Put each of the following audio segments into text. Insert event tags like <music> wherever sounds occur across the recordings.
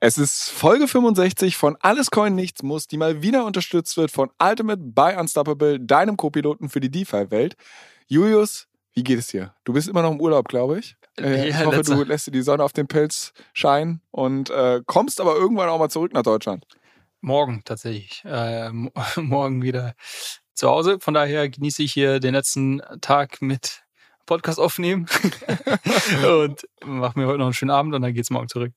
Es ist Folge 65 von Alles Coin Nichts Muss, die mal wieder unterstützt wird von Ultimate by Unstoppable, deinem Co-Piloten für die DeFi-Welt. Julius, wie geht es dir? Du bist immer noch im Urlaub, glaube ich. Äh, ich hoffe, du lässt dir die Sonne auf den Pilz scheinen und äh, kommst aber irgendwann auch mal zurück nach Deutschland. Morgen tatsächlich. Äh, <laughs> morgen wieder zu Hause. Von daher genieße ich hier den letzten Tag mit Podcast aufnehmen <laughs> und mache mir heute noch einen schönen Abend und dann geht's morgen zurück.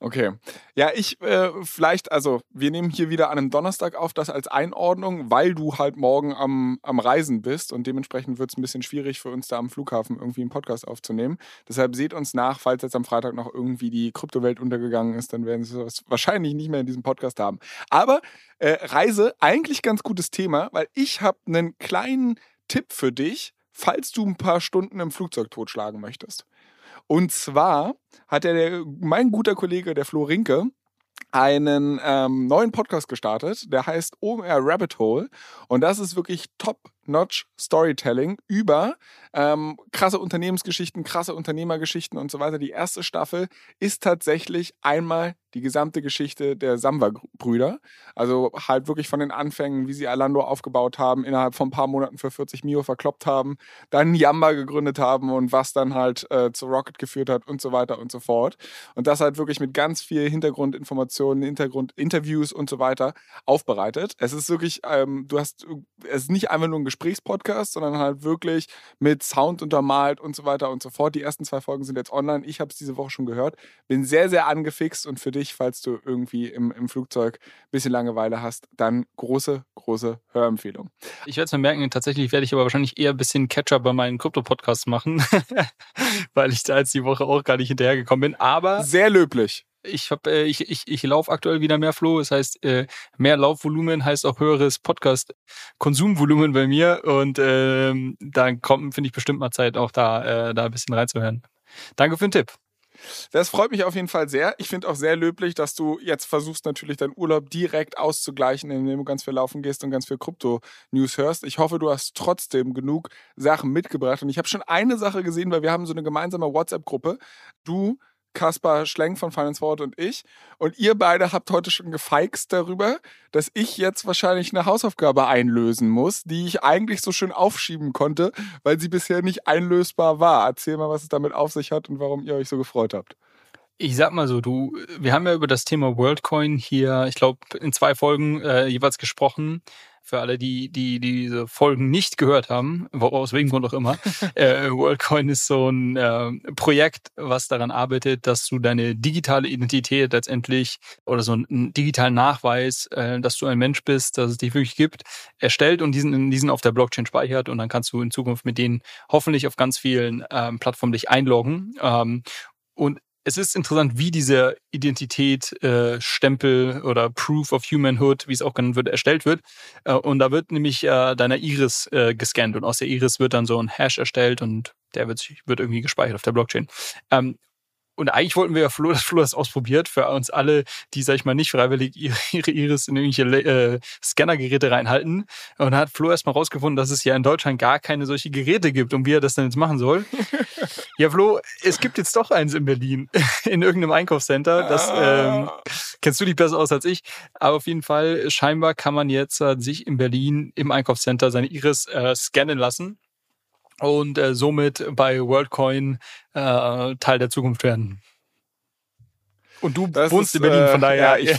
Okay. Ja, ich äh, vielleicht, also wir nehmen hier wieder an einem Donnerstag auf, das als Einordnung, weil du halt morgen am, am Reisen bist und dementsprechend wird es ein bisschen schwierig für uns da am Flughafen irgendwie einen Podcast aufzunehmen. Deshalb seht uns nach, falls jetzt am Freitag noch irgendwie die Kryptowelt untergegangen ist, dann werden sie es wahrscheinlich nicht mehr in diesem Podcast haben. Aber äh, Reise, eigentlich ganz gutes Thema, weil ich habe einen kleinen Tipp für dich, falls du ein paar Stunden im Flugzeug totschlagen möchtest. Und zwar hat der, mein guter Kollege, der Flo Rinke, einen ähm, neuen Podcast gestartet, der heißt OMR Rabbit Hole. Und das ist wirklich top-notch Storytelling über ähm, krasse Unternehmensgeschichten, krasse Unternehmergeschichten und so weiter. Die erste Staffel ist tatsächlich einmal die gesamte Geschichte der Samba-Brüder. Also halt wirklich von den Anfängen, wie sie Alando aufgebaut haben, innerhalb von ein paar Monaten für 40 Mio verkloppt haben, dann Yamba gegründet haben und was dann halt äh, zu Rocket geführt hat und so weiter und so fort. Und das halt wirklich mit ganz viel Hintergrundinformationen, Hintergrundinterviews und so weiter aufbereitet. Es ist wirklich, ähm, du hast, es ist nicht einfach nur ein Gesprächspodcast, sondern halt wirklich mit Sound untermalt und so weiter und so fort. Die ersten zwei Folgen sind jetzt online. Ich habe es diese Woche schon gehört. Bin sehr, sehr angefixt und für dich falls du irgendwie im, im Flugzeug ein bisschen Langeweile hast, dann große, große Hörempfehlung. Ich werde es mir merken, tatsächlich werde ich aber wahrscheinlich eher ein bisschen Catcher bei meinen Krypto-Podcasts machen, <laughs> weil ich da jetzt die Woche auch gar nicht hinterhergekommen bin. Aber. Sehr löblich ich habe äh, ich ich, ich laufe aktuell wieder mehr Flow. Das heißt, äh, mehr Laufvolumen heißt auch höheres Podcast-Konsumvolumen bei mir. Und ähm, dann kommt, finde ich, bestimmt mal Zeit, auch da, äh, da ein bisschen reinzuhören. Danke für den Tipp. Das freut mich auf jeden Fall sehr. Ich finde auch sehr löblich, dass du jetzt versuchst, natürlich deinen Urlaub direkt auszugleichen, indem du ganz viel laufen gehst und ganz viel Krypto-News hörst. Ich hoffe, du hast trotzdem genug Sachen mitgebracht. Und ich habe schon eine Sache gesehen, weil wir haben so eine gemeinsame WhatsApp-Gruppe. Du Kaspar Schlenk von Finance Forward und ich. Und ihr beide habt heute schon gefeixt darüber, dass ich jetzt wahrscheinlich eine Hausaufgabe einlösen muss, die ich eigentlich so schön aufschieben konnte, weil sie bisher nicht einlösbar war. Erzähl mal, was es damit auf sich hat und warum ihr euch so gefreut habt. Ich sag mal so, du, wir haben ja über das Thema WorldCoin hier, ich glaube, in zwei Folgen äh, jeweils gesprochen für alle, die, die, diese Folgen nicht gehört haben, aus welchem Grund auch immer, <laughs> äh, WorldCoin ist so ein äh, Projekt, was daran arbeitet, dass du deine digitale Identität letztendlich oder so einen digitalen Nachweis, äh, dass du ein Mensch bist, dass es dich wirklich gibt, erstellt und diesen, diesen auf der Blockchain speichert und dann kannst du in Zukunft mit denen hoffentlich auf ganz vielen ähm, Plattformen dich einloggen. Ähm, und es ist interessant, wie diese Identität, äh, Stempel oder Proof of Humanhood, wie es auch genannt wird, erstellt wird. Äh, und da wird nämlich äh, deiner Iris äh, gescannt und aus der Iris wird dann so ein Hash erstellt und der wird, wird irgendwie gespeichert auf der Blockchain. Ähm, und eigentlich wollten wir ja Flo, dass Flo das ausprobiert für uns alle, die, sag ich mal, nicht freiwillig <laughs> ihre Iris in irgendwelche äh, Scannergeräte reinhalten. Und da hat Flo erstmal rausgefunden, dass es ja in Deutschland gar keine solche Geräte gibt und wie er das dann jetzt machen soll. <laughs> ja, Flo, es gibt jetzt doch eins in Berlin, <laughs> in irgendeinem Einkaufscenter. Das ähm, kennst du dich besser aus als ich. Aber auf jeden Fall, scheinbar kann man jetzt äh, sich in Berlin im Einkaufscenter seine Iris äh, scannen lassen und äh, somit bei WorldCoin äh, Teil der Zukunft werden. Und du das wohnst ist, in Berlin, von äh, daher. Ja, ich,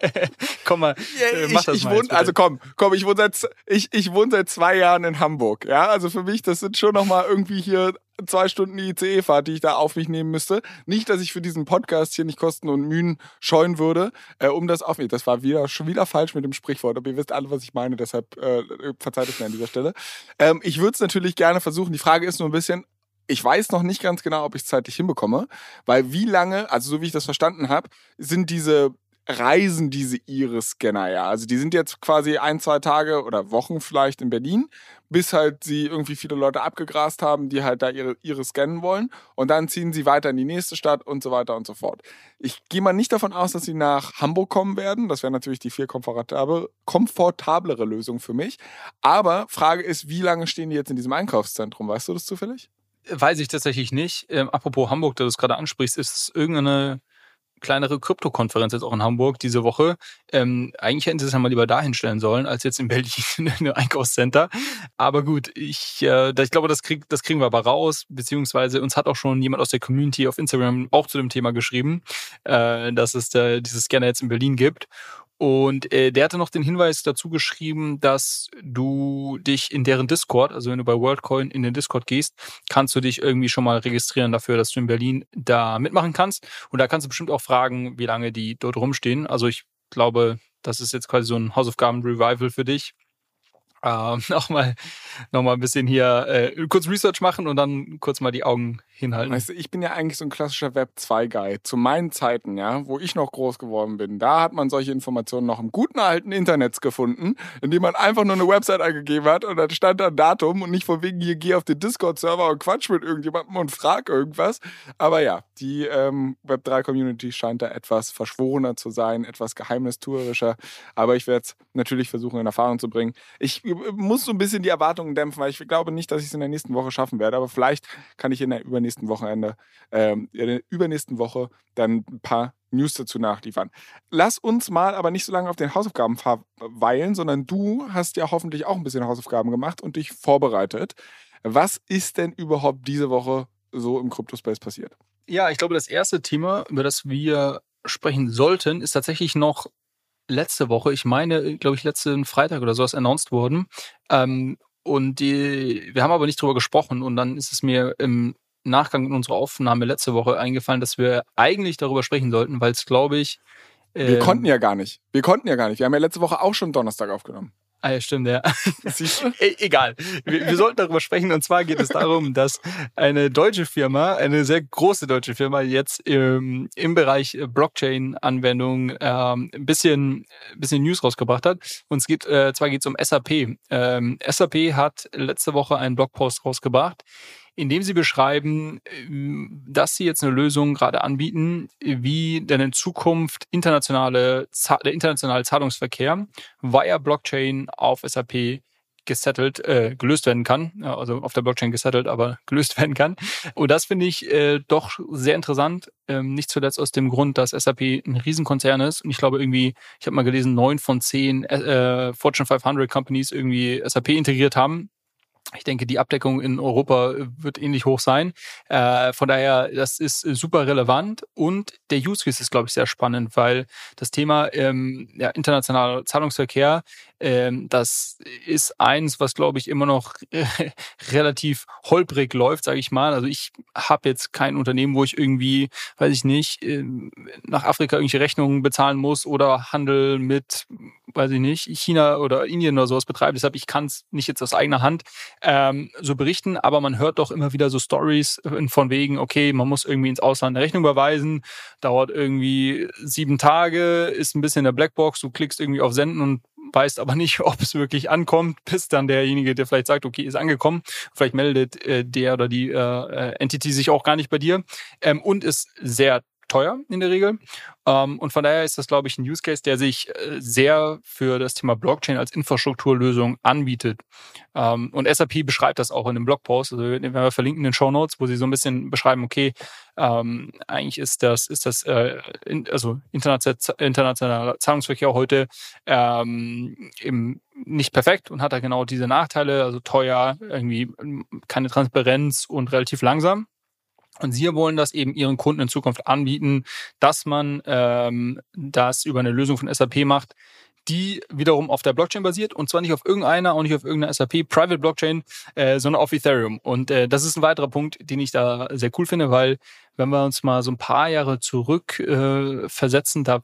<laughs> komm mal, <laughs> äh, mach ich, das ich mal wohne, Also komm, komm, ich wohne seit ich, ich wohne seit zwei Jahren in Hamburg. Ja, also für mich, das sind schon noch mal irgendwie hier zwei Stunden ICE-Fahrt, die ich da auf mich nehmen müsste. Nicht, dass ich für diesen Podcast hier nicht Kosten und Mühen scheuen würde, äh, um das auf mich. Das war wieder schon wieder falsch mit dem Sprichwort, aber ihr wisst alle, was ich meine, deshalb äh, verzeiht es mir an dieser Stelle. Ähm, ich würde es natürlich gerne versuchen. Die Frage ist nur ein bisschen, Ich weiß noch nicht ganz genau, ob ich es zeitlich hinbekomme, weil wie lange, also so wie ich das verstanden habe, sind diese reisen diese Iris-Scanner ja. Also die sind jetzt quasi ein, zwei Tage oder Wochen vielleicht in Berlin, bis halt sie irgendwie viele Leute abgegrast haben, die halt da ihre Iris scannen wollen. Und dann ziehen sie weiter in die nächste Stadt und so weiter und so fort. Ich gehe mal nicht davon aus, dass sie nach Hamburg kommen werden. Das wäre natürlich die viel komfortable, komfortablere Lösung für mich. Aber Frage ist, wie lange stehen die jetzt in diesem Einkaufszentrum? Weißt du das zufällig? Weiß ich tatsächlich nicht. Ähm, apropos Hamburg, da du es gerade ansprichst, ist es irgendeine kleinere Krypto-Konferenz jetzt auch in Hamburg diese Woche. Ähm, eigentlich hätten sie es ja mal lieber dahin stellen sollen, als jetzt in Berlin <laughs> in einem Einkaufscenter. Aber gut, ich, äh, ich glaube, das, krieg, das kriegen wir aber raus, beziehungsweise uns hat auch schon jemand aus der Community auf Instagram auch zu dem Thema geschrieben, äh, dass es da dieses Scanner jetzt in Berlin gibt. Und äh, der hatte noch den Hinweis dazu geschrieben, dass du dich in deren Discord, also wenn du bei WorldCoin in den Discord gehst, kannst du dich irgendwie schon mal registrieren dafür, dass du in Berlin da mitmachen kannst. Und da kannst du bestimmt auch fragen, wie lange die dort rumstehen. Also ich glaube, das ist jetzt quasi so ein Hausaufgaben-Revival für dich <laughs> äh, nochmal noch mal ein bisschen hier äh, kurz Research machen und dann kurz mal die Augen hinhalten. Weißt du, ich bin ja eigentlich so ein klassischer Web2-Guy. Zu meinen Zeiten, ja, wo ich noch groß geworden bin, da hat man solche Informationen noch im guten alten Internet gefunden, indem man einfach nur eine Website eingegeben hat und dann stand da ein Datum und nicht von wegen hier geh auf den Discord-Server und quatsch mit irgendjemandem und frag irgendwas. Aber ja, die ähm, Web3-Community scheint da etwas verschworener zu sein, etwas geheimnistuerischer. Aber ich werde es natürlich versuchen, in Erfahrung zu bringen. Ich muss so ein bisschen die Erwartungen dämpfen, weil ich glaube nicht, dass ich es in der nächsten Woche schaffen werde. Aber vielleicht kann ich in der übernächsten Wochenende, ähm, in der übernächsten Woche dann ein paar News dazu nachliefern. Lass uns mal aber nicht so lange auf den Hausaufgaben verweilen, sondern du hast ja hoffentlich auch ein bisschen Hausaufgaben gemacht und dich vorbereitet. Was ist denn überhaupt diese Woche so im Cryptospace passiert? Ja, ich glaube, das erste Thema, über das wir sprechen sollten, ist tatsächlich noch letzte Woche, ich meine, glaube ich, letzten Freitag oder sowas announced worden. Ähm, und die, wir haben aber nicht drüber gesprochen und dann ist es mir im Nachgang in unserer Aufnahme letzte Woche eingefallen, dass wir eigentlich darüber sprechen sollten, weil es, glaube ich. Ähm, wir konnten ja gar nicht. Wir konnten ja gar nicht. Wir haben ja letzte Woche auch schon Donnerstag aufgenommen. Ah ja, stimmt, ja. <laughs> E egal. Wir, wir, sollten darüber sprechen. Und zwar geht es darum, dass eine deutsche Firma, eine sehr große deutsche Firma, jetzt im, im Bereich Blockchain-Anwendung ähm, ein bisschen, bisschen News rausgebracht hat. Und es geht, äh, zwar geht es um SAP. Ähm, SAP hat letzte Woche einen Blogpost rausgebracht, indem sie beschreiben, ähm, dass sie jetzt eine Lösung gerade anbieten, wie denn in Zukunft internationale, der internationale Zahlungsverkehr via Blockchain auf SAP gesettelt, äh, gelöst werden kann, also auf der Blockchain gesettelt, aber <laughs> gelöst werden kann. Und das finde ich äh, doch sehr interessant, ähm, nicht zuletzt aus dem Grund, dass SAP ein Riesenkonzern ist. Und ich glaube irgendwie, ich habe mal gelesen, neun von zehn äh, Fortune 500 Companies irgendwie SAP integriert haben ich denke, die Abdeckung in Europa wird ähnlich hoch sein. Äh, von daher, das ist super relevant und der Use Case ist, glaube ich, sehr spannend, weil das Thema ähm, ja, internationaler Zahlungsverkehr ähm, das ist eins, was, glaube ich, immer noch <laughs> relativ holprig läuft, sage ich mal. Also ich habe jetzt kein Unternehmen, wo ich irgendwie, weiß ich nicht, ähm, nach Afrika irgendwelche Rechnungen bezahlen muss oder Handel mit, weiß ich nicht, China oder Indien oder sowas betreibe. Deshalb, ich kann es nicht jetzt aus eigener Hand ähm, so berichten, aber man hört doch immer wieder so Stories von wegen, okay, man muss irgendwie ins Ausland eine Rechnung überweisen, dauert irgendwie sieben Tage, ist ein bisschen in der Blackbox, du klickst irgendwie auf Senden und weißt aber nicht, <laughs> ob es wirklich ankommt, bis dann derjenige, der vielleicht sagt, okay, ist angekommen. Vielleicht meldet äh, der oder die äh, äh Entity sich auch gar nicht bei dir ähm, und ist sehr teuer in der Regel. Ähm, und von daher ist das, glaube ich, ein Use Case, der sich äh, sehr für das Thema Blockchain als Infrastrukturlösung anbietet. Ähm, und SAP beschreibt das auch in dem Blogpost. Also wenn wir verlinken in den Show Notes, wo sie so ein bisschen beschreiben, okay, ähm, eigentlich ist das, ist das, äh, also internationaler Zahlungsverkehr heute im nicht perfekt und hat da genau diese Nachteile, also teuer, irgendwie keine Transparenz und relativ langsam. Und sie wollen das eben ihren Kunden in Zukunft anbieten, dass man ähm, das über eine Lösung von SAP macht, die wiederum auf der Blockchain basiert und zwar nicht auf irgendeiner, auch nicht auf irgendeiner SAP Private Blockchain, äh, sondern auf Ethereum. Und äh, das ist ein weiterer Punkt, den ich da sehr cool finde, weil wenn wir uns mal so ein paar Jahre zurück äh, versetzen, da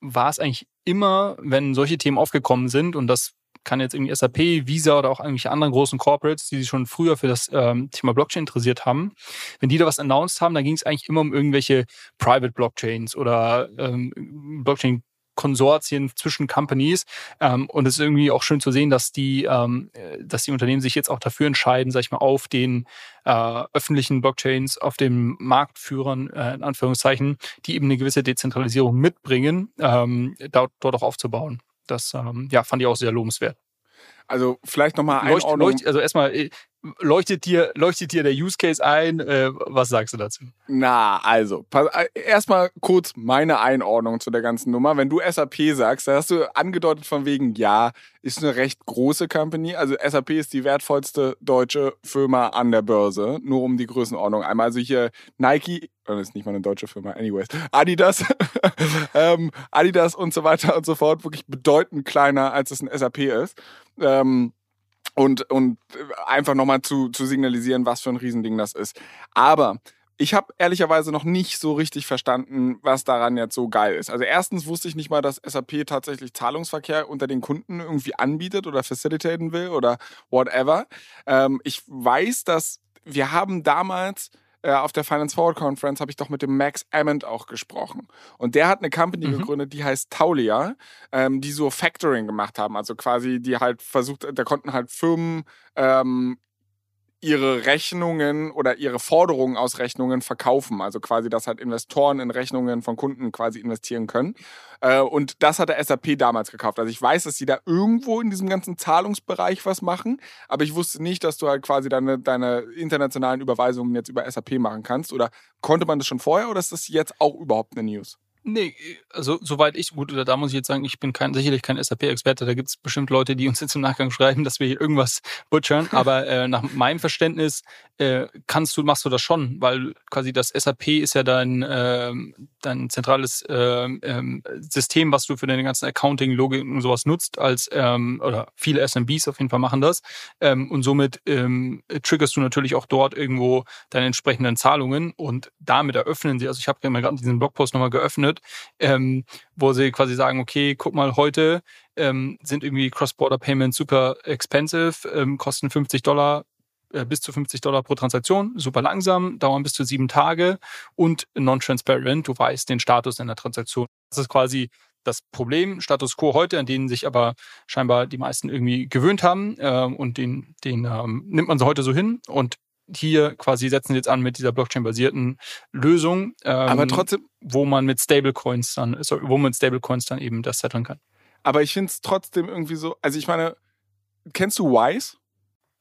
war es eigentlich immer, wenn solche Themen aufgekommen sind und das kann jetzt irgendwie SAP, Visa oder auch irgendwelche anderen großen Corporates, die sich schon früher für das ähm, Thema Blockchain interessiert haben, wenn die da was announced haben, dann ging es eigentlich immer um irgendwelche Private Blockchains oder ähm, Blockchain Konsortien zwischen Companies. Ähm, und es ist irgendwie auch schön zu sehen, dass die, ähm, dass die Unternehmen sich jetzt auch dafür entscheiden, sag ich mal, auf den äh, öffentlichen Blockchains, auf den Marktführern, äh, in Anführungszeichen, die eben eine gewisse Dezentralisierung mitbringen, ähm, dort, dort auch aufzubauen. Das ähm, ja, fand ich auch sehr lobenswert. Also vielleicht nochmal ein leucht, leucht, Also erstmal, äh, leuchtet dir, leuchtet dir der Use Case ein? Äh, was sagst du dazu? Na, also, äh, erstmal kurz meine Einordnung zu der ganzen Nummer. Wenn du SAP sagst, da hast du angedeutet von wegen, ja, ist eine recht große Company. Also SAP ist die wertvollste deutsche Firma an der Börse, nur um die Größenordnung einmal. Also hier Nike, das ist nicht mal eine deutsche Firma, anyways, Adidas, <laughs> ähm, Adidas und so weiter und so fort, wirklich bedeutend kleiner, als es ein SAP ist. Ähm, und, und einfach nochmal zu, zu signalisieren, was für ein Riesending das ist. Aber ich habe ehrlicherweise noch nicht so richtig verstanden, was daran jetzt so geil ist. Also erstens wusste ich nicht mal, dass SAP tatsächlich Zahlungsverkehr unter den Kunden irgendwie anbietet oder facilitaten will oder whatever. Ähm, ich weiß, dass wir haben damals äh, auf der Finance Forward Conference habe ich doch mit dem Max Ammond auch gesprochen. Und der hat eine Company mhm. gegründet, die heißt Taulia, ähm, die so Factoring gemacht haben. Also quasi, die halt versucht, da konnten halt Firmen ähm, ihre Rechnungen oder ihre Forderungen aus Rechnungen verkaufen. Also quasi, dass halt Investoren in Rechnungen von Kunden quasi investieren können. Äh, und das hat der SAP damals gekauft. Also ich weiß, dass sie da irgendwo in diesem ganzen Zahlungsbereich was machen, aber ich wusste nicht, dass du halt quasi deine, deine internationalen Überweisungen jetzt über SAP machen kannst. Oder konnte man das schon vorher oder ist das jetzt auch überhaupt eine News? Nee, also soweit ich, gut, da muss ich jetzt sagen, ich bin kein, sicherlich kein SAP-Experte, da gibt es bestimmt Leute, die uns jetzt im Nachgang schreiben, dass wir hier irgendwas butchern, <laughs> aber äh, nach meinem Verständnis äh, kannst du, machst du das schon, weil quasi das SAP ist ja dein, äh, dein zentrales ähm, ähm, System, was du für deine ganzen Accounting, Logik und sowas nutzt, als ähm, oder viele SMBs auf jeden Fall machen das. Ähm, und somit ähm, triggerst du natürlich auch dort irgendwo deine entsprechenden Zahlungen und damit eröffnen sie, also ich habe ja mal gerade diesen Blogpost nochmal geöffnet, ähm, wo sie quasi sagen, okay, guck mal, heute ähm, sind irgendwie Cross-Border-Payments super expensive, ähm, kosten 50 Dollar äh, bis zu 50 Dollar pro Transaktion, super langsam, dauern bis zu sieben Tage und non-transparent, du weißt den Status einer Transaktion. Das ist quasi das Problem, Status quo heute, an denen sich aber scheinbar die meisten irgendwie gewöhnt haben äh, und den, den ähm, nimmt man so heute so hin und hier quasi setzen sie jetzt an mit dieser Blockchain-basierten Lösung. Ähm, aber trotzdem. Wo man mit Stablecoins dann, sorry, wo man mit Stablecoins dann eben das settlen kann. Aber ich finde es trotzdem irgendwie so, also ich meine, kennst du Wise?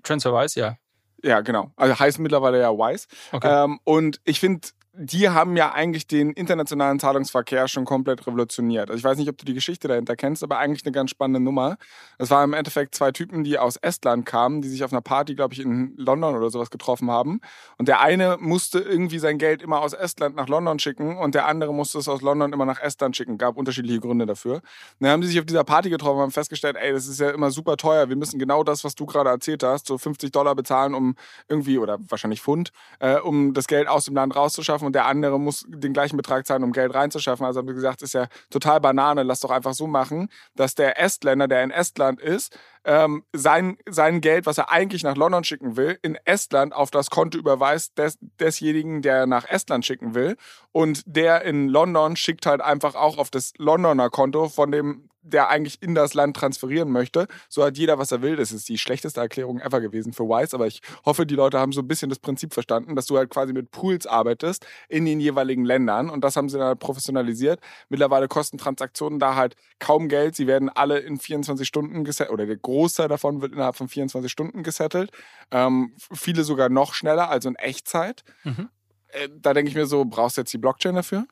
TransferWise, ja. Ja, genau. Also heißt mittlerweile ja Wise. Okay. Ähm, und ich finde, die haben ja eigentlich den internationalen Zahlungsverkehr schon komplett revolutioniert. Also ich weiß nicht, ob du die Geschichte dahinter kennst, aber eigentlich eine ganz spannende Nummer. Es waren im Endeffekt zwei Typen, die aus Estland kamen, die sich auf einer Party, glaube ich, in London oder sowas getroffen haben. Und der eine musste irgendwie sein Geld immer aus Estland nach London schicken und der andere musste es aus London immer nach Estland schicken. Gab unterschiedliche Gründe dafür. Und dann haben sie sich auf dieser Party getroffen und haben festgestellt, ey, das ist ja immer super teuer. Wir müssen genau das, was du gerade erzählt hast, so 50 Dollar bezahlen, um irgendwie, oder wahrscheinlich Pfund, äh, um das Geld aus dem Land rauszuschaffen und der andere muss den gleichen Betrag zahlen, um Geld reinzuschaffen. Also haben wir gesagt, ist ja total Banane, lass doch einfach so machen, dass der Estländer, der in Estland ist, ähm, sein, sein Geld, was er eigentlich nach London schicken will, in Estland auf das Konto überweist des, desjenigen, der nach Estland schicken will. Und der in London schickt halt einfach auch auf das Londoner Konto von dem der eigentlich in das Land transferieren möchte. So hat jeder, was er will. Das ist die schlechteste Erklärung ever gewesen für Wise, aber ich hoffe, die Leute haben so ein bisschen das Prinzip verstanden, dass du halt quasi mit Pools arbeitest in den jeweiligen Ländern und das haben sie dann halt professionalisiert. Mittlerweile kosten Transaktionen da halt kaum Geld. Sie werden alle in 24 Stunden gesettelt oder der Großteil davon wird innerhalb von 24 Stunden gesettelt. Ähm, viele sogar noch schneller, also in Echtzeit. Mhm. Äh, da denke ich mir so, brauchst du jetzt die Blockchain dafür?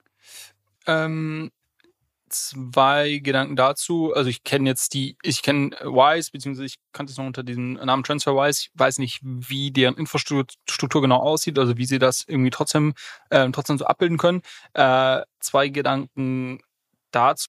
Ähm, zwei Gedanken dazu. Also ich kenne jetzt die, ich kenne Wise, beziehungsweise ich kannte es noch unter diesem Namen TransferWise. Ich weiß nicht, wie deren Infrastruktur genau aussieht, also wie sie das irgendwie trotzdem, äh, trotzdem so abbilden können. Äh, zwei Gedanken dazu.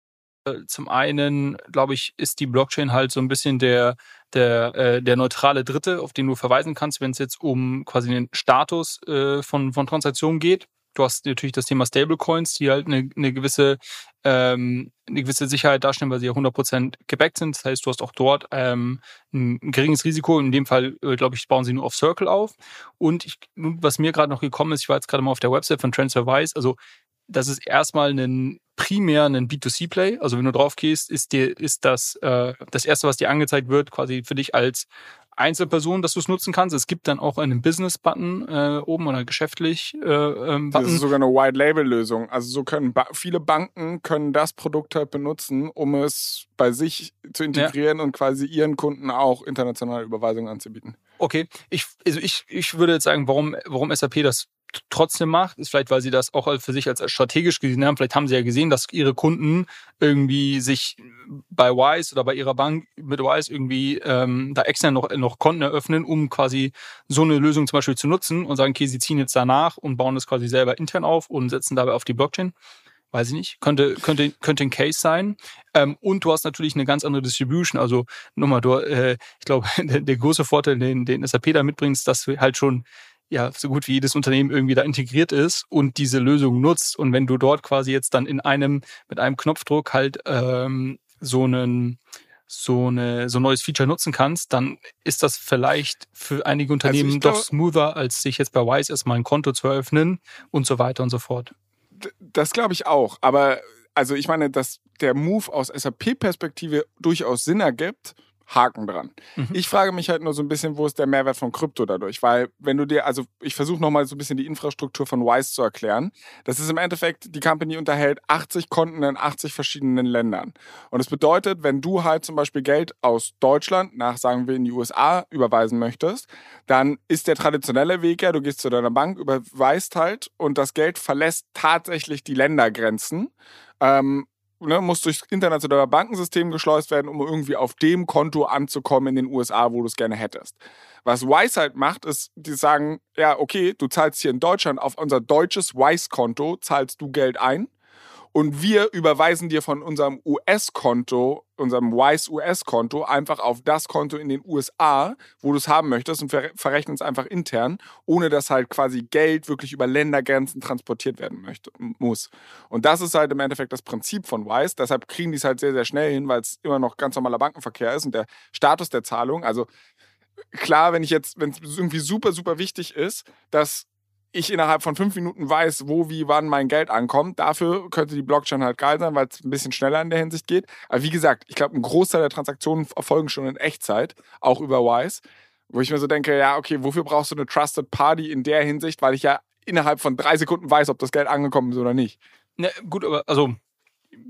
Zum einen, glaube ich, ist die Blockchain halt so ein bisschen der, der, äh, der neutrale Dritte, auf den du verweisen kannst, wenn es jetzt um quasi den Status äh, von, von Transaktionen geht Du hast natürlich das Thema Stablecoins, die halt eine, eine gewisse ähm, eine gewisse Sicherheit darstellen, weil sie ja 100% gebackt sind. Das heißt, du hast auch dort ähm, ein geringes Risiko. In dem Fall, äh, glaube ich, bauen sie nur auf Circle auf. Und ich, was mir gerade noch gekommen ist, ich war jetzt gerade mal auf der Website von TransferWise, also das ist erstmal ein primär ein B2C-Play. Also wenn du drauf gehst, ist dir, ist das äh, das erste, was dir angezeigt wird, quasi für dich als Einzelperson, dass du es nutzen kannst. Es gibt dann auch einen Business-Button äh, oben oder geschäftlich äh, ähm, Button. Das ist sogar eine White-Label-Lösung. Also so können ba viele Banken können das Produkt halt benutzen, um es bei sich zu integrieren ja. und quasi ihren Kunden auch internationale Überweisungen anzubieten. Okay, ich, also ich, ich würde jetzt sagen, warum, warum SAP das trotzdem macht, ist vielleicht, weil sie das auch für sich als strategisch gesehen haben. Vielleicht haben sie ja gesehen, dass ihre Kunden irgendwie sich bei Wise oder bei ihrer Bank mit Wise irgendwie ähm, da extern noch, noch Konten eröffnen, um quasi so eine Lösung zum Beispiel zu nutzen und sagen, okay, sie ziehen jetzt danach und bauen das quasi selber intern auf und setzen dabei auf die Blockchain. Weiß ich nicht. Könnte, könnte, könnte ein Case sein. Ähm, und du hast natürlich eine ganz andere Distribution. Also nochmal, du, äh, ich glaube, <laughs> der, der große Vorteil, den, den SAP da mitbringt, ist, dass du halt schon ja so gut wie jedes Unternehmen irgendwie da integriert ist und diese Lösung nutzt. Und wenn du dort quasi jetzt dann in einem, mit einem Knopfdruck halt ähm, so einen so eine so ein neues Feature nutzen kannst, dann ist das vielleicht für einige also Unternehmen also doch smoother, als sich jetzt bei Wise erstmal ein Konto zu eröffnen und so weiter und so fort. Das glaube ich auch. Aber also ich meine, dass der Move aus SAP-Perspektive durchaus Sinn ergibt Haken dran. Mhm. Ich frage mich halt nur so ein bisschen, wo ist der Mehrwert von Krypto dadurch? Weil, wenn du dir, also ich versuche nochmal so ein bisschen die Infrastruktur von Wise zu erklären. Das ist im Endeffekt, die Company unterhält 80 Konten in 80 verschiedenen Ländern. Und das bedeutet, wenn du halt zum Beispiel Geld aus Deutschland nach, sagen wir, in die USA überweisen möchtest, dann ist der traditionelle Weg ja, du gehst zu deiner Bank, überweist halt und das Geld verlässt tatsächlich die Ländergrenzen. Ähm, ne, muss durchs internationale Bankensystem geschleust werden, um irgendwie auf dem Konto anzukommen in den USA, wo du es gerne hättest. Was Wise halt macht, ist, die sagen, ja, okay, du zahlst hier in Deutschland auf unser deutsches Wise-Konto, zahlst du Geld ein und wir überweisen dir von unserem US-Konto, unserem Wise US-Konto, einfach auf das Konto in den USA, wo du es haben möchtest und verrechnen es einfach intern, ohne dass halt quasi Geld wirklich über Ländergrenzen transportiert werden möchte, muss. Und das ist halt im Endeffekt das Prinzip von Wise. Deshalb kriegen die es halt sehr, sehr schnell hin, weil es immer noch ganz normaler Bankenverkehr ist und der Status der Zahlung. Also klar, wenn ich jetzt, wenn es irgendwie super, super wichtig ist, dass ich innerhalb von fünf Minuten weiß, wo, wie, wann mein Geld ankommt. Dafür könnte die Blockchain halt geil sein, weil es ein bisschen schneller in der Hinsicht geht. Aber wie gesagt, ich glaube, ein Großteil der Transaktionen erfolgen schon in Echtzeit, auch über Wise. Wo ich mir so denke, ja, okay, wofür brauchst du eine Trusted Party in der Hinsicht? Weil ich ja innerhalb von drei Sekunden weiß, ob das Geld angekommen ist oder nicht. Na, gut, aber also,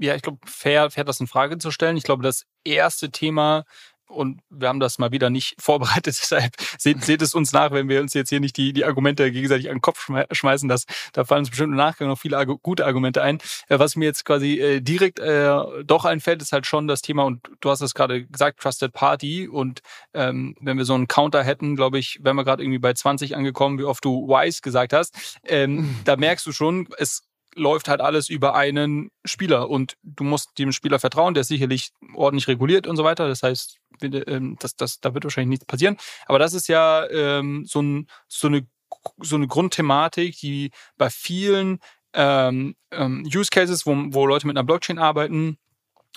ja, ich glaube, fair, fair das in Frage zu stellen. Ich glaube, das erste Thema, und wir haben das mal wieder nicht <laughs> vorbereitet. Deshalb seht, seht es uns nach, wenn wir uns jetzt hier nicht die, die Argumente gegenseitig an den Kopf schmeißen. Das, da fallen uns bestimmt im Nachgang noch viele gute Argumente ein. Äh, was mir jetzt quasi äh, direkt äh, doch einfällt, ist halt schon das Thema, und du hast es gerade gesagt, Trusted Party. Und ähm, wenn wir so einen Counter hätten, glaube ich, wären wir gerade irgendwie bei 20 angekommen, wie oft du Wise gesagt hast. Ähm, da merkst du schon, es läuft halt alles über einen Spieler und du musst dem Spieler vertrauen, der ist sicherlich ordentlich reguliert und so weiter. Das heißt, ähm, das, das, da wird wahrscheinlich nichts passieren. Aber das ist ja ähm, so, ein, so, eine, so eine Grundthematik, die bei vielen ähm, ähm, Use Cases, wo, wo Leute mit einer Blockchain arbeiten,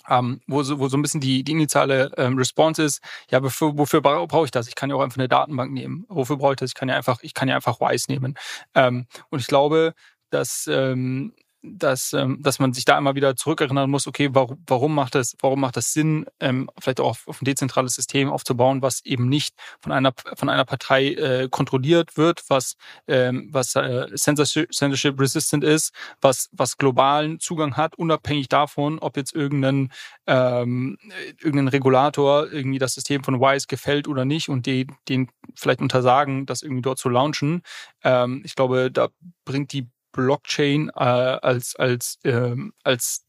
ähm, wo, so, wo so ein bisschen die, die initiale ähm, Response ist, ja, wofür, wofür brauche ich das? Ich kann ja auch einfach eine Datenbank nehmen. Wofür brauche ich das? Ich kann ja einfach, ich kann ja einfach Wise nehmen. Ähm, und ich glaube, dass ähm, dass, ähm, dass man sich da immer wieder zurückerinnern muss, okay, warum, warum macht das, warum macht das Sinn, ähm, vielleicht auch auf, auf ein dezentrales System aufzubauen, was eben nicht von einer von einer Partei äh, kontrolliert wird, was ähm, was äh, censorship, censorship resistant ist, was was globalen Zugang hat, unabhängig davon, ob jetzt irgendein ähm, irgendein Regulator irgendwie das System von Wise gefällt oder nicht und die, den vielleicht untersagen, das irgendwie dort zu launchen. Ähm, ich glaube, da bringt die Blockchain äh, als, als, ähm, als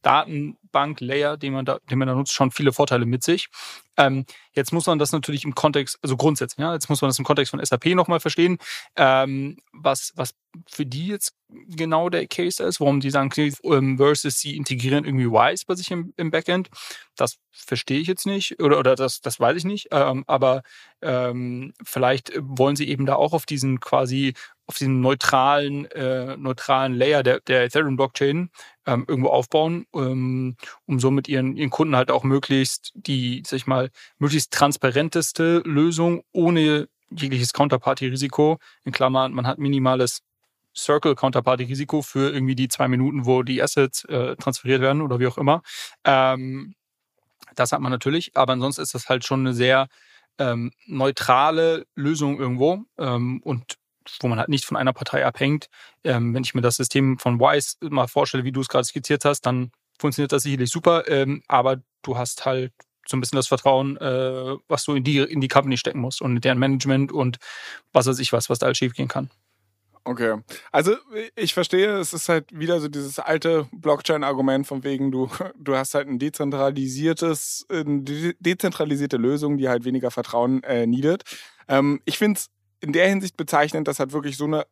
Datenbank-Layer, den man, da, den man da nutzt, schon viele Vorteile mit sich. Ähm, jetzt muss man das natürlich im Kontext, also grundsätzlich, ja, jetzt muss man das im Kontext von SAP nochmal verstehen, ähm, was, was für die jetzt genau der Case ist, warum die sagen, ähm, versus sie integrieren irgendwie Wise bei sich im, im Backend. Das verstehe ich jetzt nicht oder, oder das, das weiß ich nicht. Ähm, aber ähm, vielleicht wollen sie eben da auch auf diesen quasi auf diesem neutralen, äh, neutralen Layer der, der Ethereum-Blockchain ähm, irgendwo aufbauen, ähm, um somit ihren, ihren Kunden halt auch möglichst die, sag ich mal, möglichst transparenteste Lösung ohne jegliches Counterparty-Risiko. In Klammern, man hat minimales Circle Counterparty Risiko für irgendwie die zwei Minuten, wo die Assets äh, transferiert werden oder wie auch immer. Ähm, das hat man natürlich, aber ansonsten ist das halt schon eine sehr ähm, neutrale Lösung irgendwo ähm, und wo man halt nicht von einer Partei abhängt. Ähm, wenn ich mir das System von Wise mal vorstelle, wie du es gerade skizziert hast, dann funktioniert das sicherlich super, ähm, aber du hast halt so ein bisschen das Vertrauen, äh, was du in die, in die Company stecken musst und in deren Management und was weiß ich was, was da alles schief gehen kann. Okay. Also ich verstehe, es ist halt wieder so dieses alte Blockchain-Argument von wegen, du, du hast halt ein dezentralisiertes, eine dezentralisierte Lösung, die halt weniger Vertrauen äh, needet. Ähm, ich finde es in der Hinsicht bezeichnend, dass halt wirklich so eine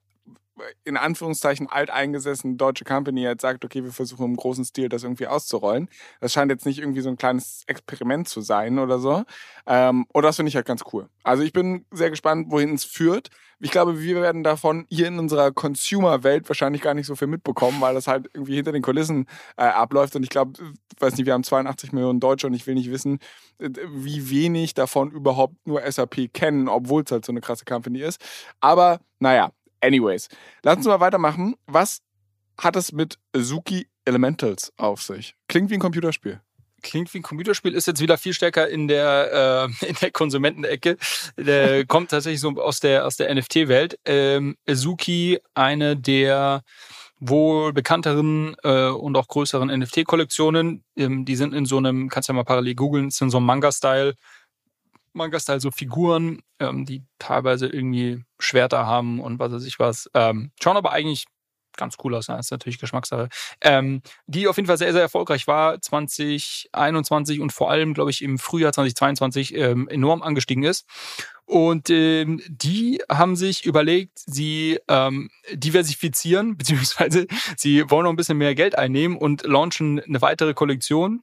in Anführungszeichen alteingesessene deutsche Company jetzt sagt, okay, wir versuchen im großen Stil das irgendwie auszurollen. Das scheint jetzt nicht irgendwie so ein kleines Experiment zu sein oder so. Ähm, und das finde ich halt ganz cool. Also ich bin sehr gespannt, wohin es führt. Ich glaube, wir werden davon hier in unserer Consumer-Welt wahrscheinlich gar nicht so viel mitbekommen, weil das halt irgendwie hinter den Kulissen äh, abläuft. Und ich glaube, weiß nicht, wir haben 82 Millionen Deutsche und ich will nicht wissen, äh, wie wenig davon überhaupt nur SAP kennen, obwohl es halt so eine krasse Company ist. Aber naja, Anyways, lass uns mal weitermachen. Was hat es mit Suki Elementals auf sich? Klingt wie ein Computerspiel. Klingt wie ein Computerspiel, ist jetzt wieder viel stärker in der, äh, <laughs> in der Konsumentenecke. Der kommt tatsächlich so aus der, aus der NFT-Welt. Ähm, Suki, eine der wohl bekannteren äh, und auch größeren NFT-Kollektionen. Ähm, die sind in so einem, kannst ja mal parallel googeln, in so einem Manga-Style Manga-Style so Figuren, ähm, die teilweise irgendwie Schwerter haben und was weiß ich was. Ähm, schauen aber eigentlich ganz cool aus. Das ist natürlich Geschmackssache. Ähm, die auf jeden Fall sehr, sehr erfolgreich war 2021 und vor allem, glaube ich, im Frühjahr 2022 ähm, enorm angestiegen ist. Und ähm, die haben sich überlegt, sie ähm, diversifizieren, <laughs> beziehungsweise sie wollen noch ein bisschen mehr Geld einnehmen und launchen eine weitere Kollektion.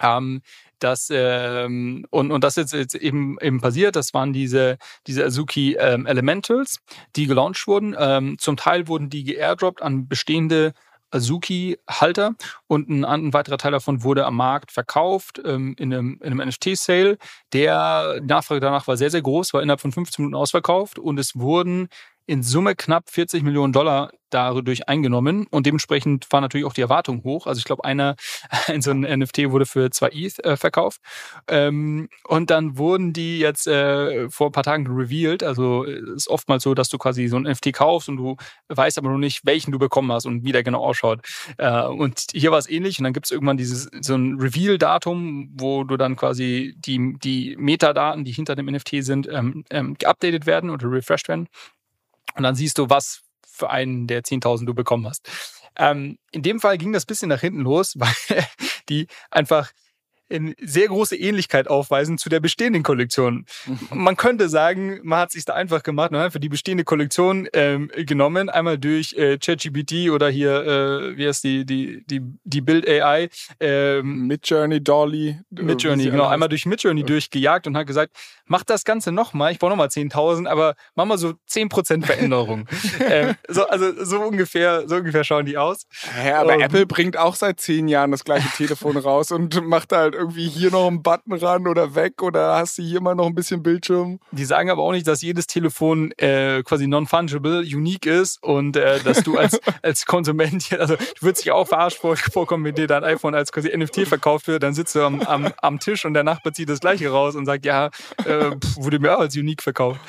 Ähm, das, ähm, und, und das ist jetzt eben, eben passiert. Das waren diese, diese Azuki ähm, Elementals, die gelauncht wurden. Ähm, zum Teil wurden die geairdroppt an bestehende Azuki-Halter und ein, ein, weiterer Teil davon wurde am Markt verkauft ähm, in einem, in einem NFT-Sale. Der Nachfrage danach war sehr, sehr groß, war innerhalb von 15 Minuten ausverkauft und es wurden in Summe knapp 40 Millionen Dollar dadurch eingenommen und dementsprechend war natürlich auch die Erwartung hoch. Also ich glaube, einer, <laughs> in so ein NFT wurde für zwei ETH äh, verkauft ähm, und dann wurden die jetzt äh, vor ein paar Tagen revealed. Also es ist oftmals so, dass du quasi so ein NFT kaufst und du weißt aber noch nicht, welchen du bekommen hast und wie der genau ausschaut. Äh, und hier war es ähnlich und dann gibt es irgendwann dieses so ein Reveal-Datum, wo du dann quasi die, die Metadaten, die hinter dem NFT sind, ähm, ähm, geupdatet werden oder refreshed werden. Und dann siehst du, was für einen der 10.000 du bekommen hast. Ähm, in dem Fall ging das bisschen nach hinten los, <laughs> weil die einfach eine sehr große Ähnlichkeit aufweisen zu der bestehenden Kollektion. <laughs> Man könnte sagen, man hat sich da einfach gemacht und einfach die bestehende Kollektion ähm, genommen, einmal durch äh, ChatGPT oder hier, äh, wie heißt die, die, die, die Build AI. Ähm, Midjourney, Dolly. Äh, Midjourney, genau, einmal durch Midjourney ja. durchgejagt und hat gesagt, mach das Ganze nochmal, ich brauche nochmal 10.000, aber mach mal so 10% Veränderung. <laughs> ähm, so, also so ungefähr, so ungefähr schauen die aus. Ja, aber um, Apple bringt auch seit zehn Jahren das gleiche Telefon raus und macht halt irgendwie hier noch einen Button ran oder weg oder hast du hier mal noch ein bisschen Bildschirm? Die sagen aber auch nicht, dass jedes Telefon äh, quasi non-fungible, unique ist und äh, dass du als, <laughs> als Konsument, also du würdest dich auch verarscht vorkommen, wenn dir dein iPhone als quasi NFT verkauft wird, dann sitzt du am, am, am Tisch und der Nachbar zieht das gleiche raus und sagt, ja, äh, wurde mir auch als unique verkauft.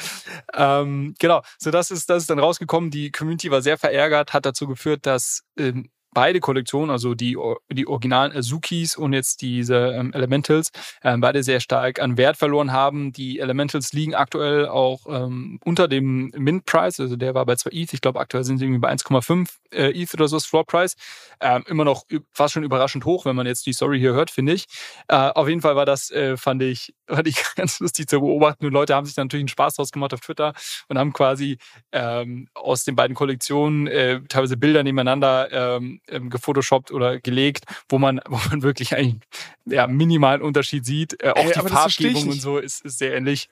Ähm, genau, so das ist, das ist dann rausgekommen. Die Community war sehr verärgert, hat dazu geführt, dass ähm, beide Kollektionen, also die, die originalen Azukis und jetzt diese ähm, Elementals, ähm, beide sehr stark an Wert verloren haben. Die Elementals liegen aktuell auch ähm, unter dem Mint-Price, also der war bei 2 ETH, ich glaube aktuell sind sie irgendwie bei 1,5 äh, ETH oder so, das Floor-Price. Ähm, immer noch fast schon überraschend hoch, wenn man jetzt die Story hier hört, finde ich. Äh, auf jeden Fall war das, äh, fand, ich, <laughs> fand ich ganz lustig zu beobachten. Und Leute haben sich natürlich einen Spaß draus gemacht auf Twitter und haben quasi ähm, aus den beiden Kollektionen äh, teilweise Bilder nebeneinander ähm, gefotoshoppt oder gelegt, wo man, wo man wirklich einen ja, minimalen Unterschied sieht. Äh, auch Ey, die Farbgebung und so ist, ist sehr ähnlich.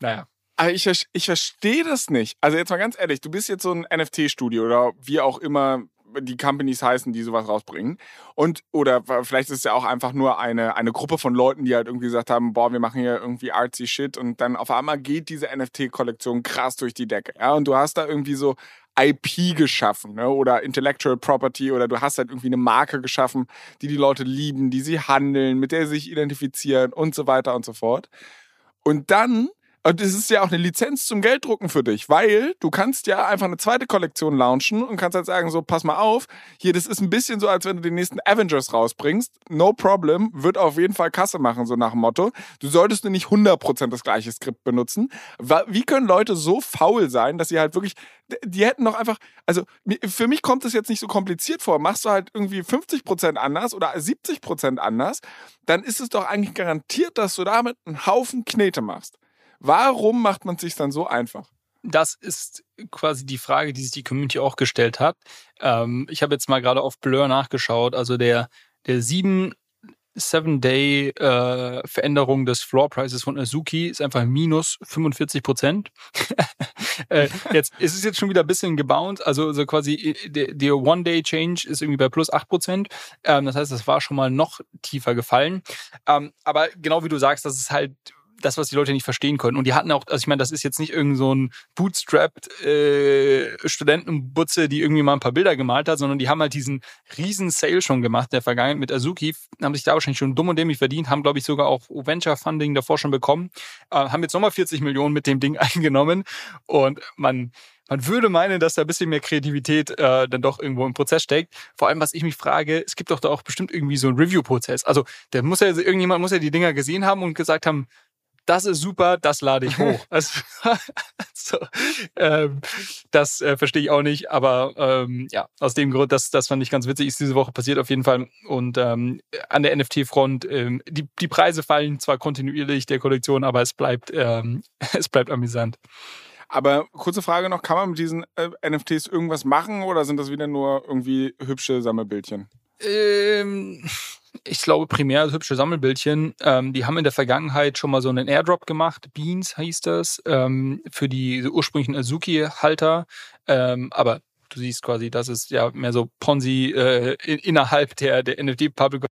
Naja. Aber ich, ich verstehe das nicht. Also jetzt mal ganz ehrlich, du bist jetzt so ein NFT-Studio oder wie auch immer die Companies heißen, die sowas rausbringen. Und, oder vielleicht ist es ja auch einfach nur eine, eine Gruppe von Leuten, die halt irgendwie gesagt haben, boah, wir machen hier irgendwie artsy Shit und dann auf einmal geht diese NFT-Kollektion krass durch die Decke. Ja, und du hast da irgendwie so IP geschaffen ne? oder Intellectual Property oder du hast halt irgendwie eine Marke geschaffen, die die Leute lieben, die sie handeln, mit der sie sich identifizieren und so weiter und so fort. Und dann und es ist ja auch eine Lizenz zum Gelddrucken für dich, weil du kannst ja einfach eine zweite Kollektion launchen und kannst halt sagen, so, pass mal auf, hier, das ist ein bisschen so, als wenn du den nächsten Avengers rausbringst. No problem, wird auf jeden Fall Kasse machen, so nach dem Motto. Du solltest nur nicht 100% das gleiche Skript benutzen. Wie können Leute so faul sein, dass sie halt wirklich, die hätten doch einfach, also für mich kommt das jetzt nicht so kompliziert vor. Machst du halt irgendwie 50% anders oder 70% anders, dann ist es doch eigentlich garantiert, dass du damit einen Haufen Knete machst. Warum macht man es sich dann so einfach? Das ist quasi die Frage, die sich die Community auch gestellt hat. Ähm, ich habe jetzt mal gerade auf Blur nachgeschaut. Also der, der sieben Seven-Day-Veränderung äh, des Floor-Prices von Azuki ist einfach minus 45 Prozent. <laughs> äh, jetzt ist es jetzt schon wieder ein bisschen gebounced. Also, also quasi äh, der, der One-Day-Change ist irgendwie bei plus 8 Prozent. Ähm, das heißt, das war schon mal noch tiefer gefallen. Ähm, aber genau wie du sagst, das ist halt das, was die Leute nicht verstehen können. Und die hatten auch, also ich meine, das ist jetzt nicht irgend so ein bootstrapped äh, Studentenbutze, die irgendwie mal ein paar Bilder gemalt hat, sondern die haben halt diesen riesen Sale schon gemacht der Vergangenheit mit Azuki, haben sich da wahrscheinlich schon dumm und dämlich verdient, haben, glaube ich, sogar auch Venture Funding davor schon bekommen, äh, haben jetzt nochmal 40 Millionen mit dem Ding <laughs> eingenommen und man man würde meinen, dass da ein bisschen mehr Kreativität äh, dann doch irgendwo im Prozess steckt. Vor allem, was ich mich frage, es gibt doch da auch bestimmt irgendwie so einen Review-Prozess. Also, der muss ja, irgendjemand muss ja die Dinger gesehen haben und gesagt haben, das ist super, das lade ich hoch. <laughs> Also, <laughs> so, ähm, das äh, verstehe ich auch nicht, aber ähm, ja, aus dem Grund, das, das fand ich ganz witzig, ist diese Woche passiert auf jeden Fall. Und ähm, an der NFT-Front, ähm, die, die Preise fallen zwar kontinuierlich der Kollektion, aber es bleibt, ähm, <laughs> es bleibt amüsant. Aber kurze Frage noch, kann man mit diesen äh, NFTs irgendwas machen oder sind das wieder nur irgendwie hübsche Sammelbildchen? Ähm, ich glaube, primär hübsche Sammelbildchen. Ähm, die haben in der Vergangenheit schon mal so einen Airdrop gemacht. Beans hieß das, ähm, für die ursprünglichen Azuki-Halter. Ähm, aber du siehst quasi, das ist ja mehr so Ponzi äh, in, innerhalb der, der NFT-Public.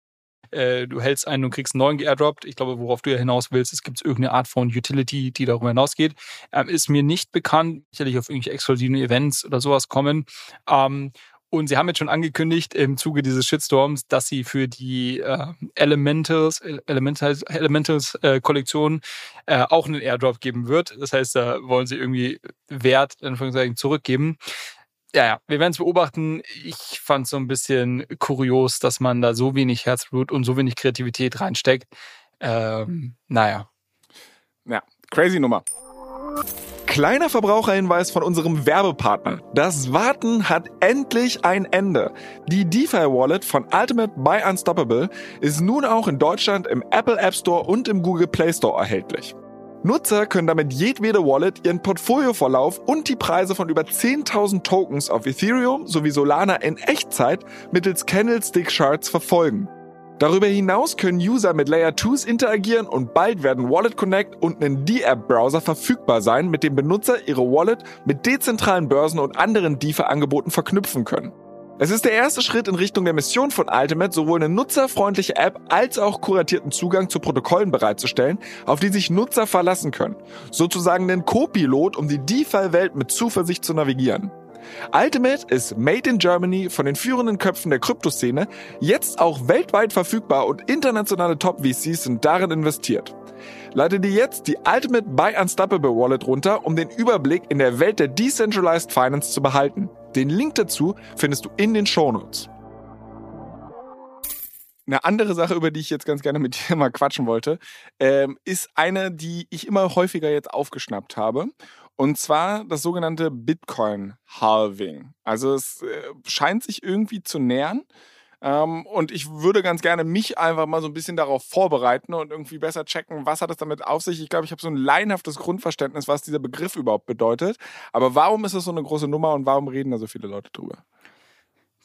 Äh, du hältst einen und kriegst einen neuen geairdroppt. Ich glaube, worauf du ja hinaus willst, es gibt irgendeine Art von Utility, die darüber hinausgeht. Ähm, ist mir nicht bekannt. Sicherlich auf irgendwelche exklusiven Events oder sowas kommen. Ähm, und sie haben jetzt schon angekündigt im Zuge dieses Shitstorms, dass sie für die äh, Elementals, Elementals, Elementals äh, Kollektion äh, auch einen Airdrop geben wird. Das heißt, da wollen sie irgendwie Wert Anführungszeichen zurückgeben. Ja, ja, wir werden es beobachten. Ich fand es so ein bisschen kurios, dass man da so wenig Herzblut und so wenig Kreativität reinsteckt. Ähm, naja. Ja, crazy Nummer. Kleiner Verbraucherhinweis von unserem Werbepartner. Das Warten hat endlich ein Ende. Die DeFi Wallet von Ultimate Buy Unstoppable ist nun auch in Deutschland im Apple App Store und im Google Play Store erhältlich. Nutzer können damit jedwede Wallet ihren Portfolioverlauf und die Preise von über 10.000 Tokens auf Ethereum sowie Solana in Echtzeit mittels Candlestick Charts verfolgen. Darüber hinaus können User mit Layer 2s interagieren und bald werden Wallet Connect und ein D-App-Browser verfügbar sein, mit dem Benutzer ihre Wallet mit dezentralen Börsen und anderen DeFi-Angeboten verknüpfen können. Es ist der erste Schritt in Richtung der Mission von Ultimate, sowohl eine nutzerfreundliche App als auch kuratierten Zugang zu Protokollen bereitzustellen, auf die sich Nutzer verlassen können. Sozusagen einen Co-Pilot, um die DeFi-Welt mit Zuversicht zu navigieren. Ultimate ist Made in Germany von den führenden Köpfen der Kryptoszene, jetzt auch weltweit verfügbar und internationale Top-VCs sind darin investiert. Leite dir jetzt die Ultimate Buy Unstoppable Wallet runter, um den Überblick in der Welt der Decentralized Finance zu behalten. Den Link dazu findest du in den Shownotes. eine andere Sache, über die ich jetzt ganz gerne mit dir <laughs> mal quatschen wollte, ähm, ist eine, die ich immer häufiger jetzt aufgeschnappt habe. Und zwar das sogenannte Bitcoin-Halving. Also es äh, scheint sich irgendwie zu nähern. Ähm, und ich würde ganz gerne mich einfach mal so ein bisschen darauf vorbereiten und irgendwie besser checken, was hat es damit auf sich. Ich glaube, ich habe so ein laienhaftes Grundverständnis, was dieser Begriff überhaupt bedeutet. Aber warum ist es so eine große Nummer und warum reden da so viele Leute drüber?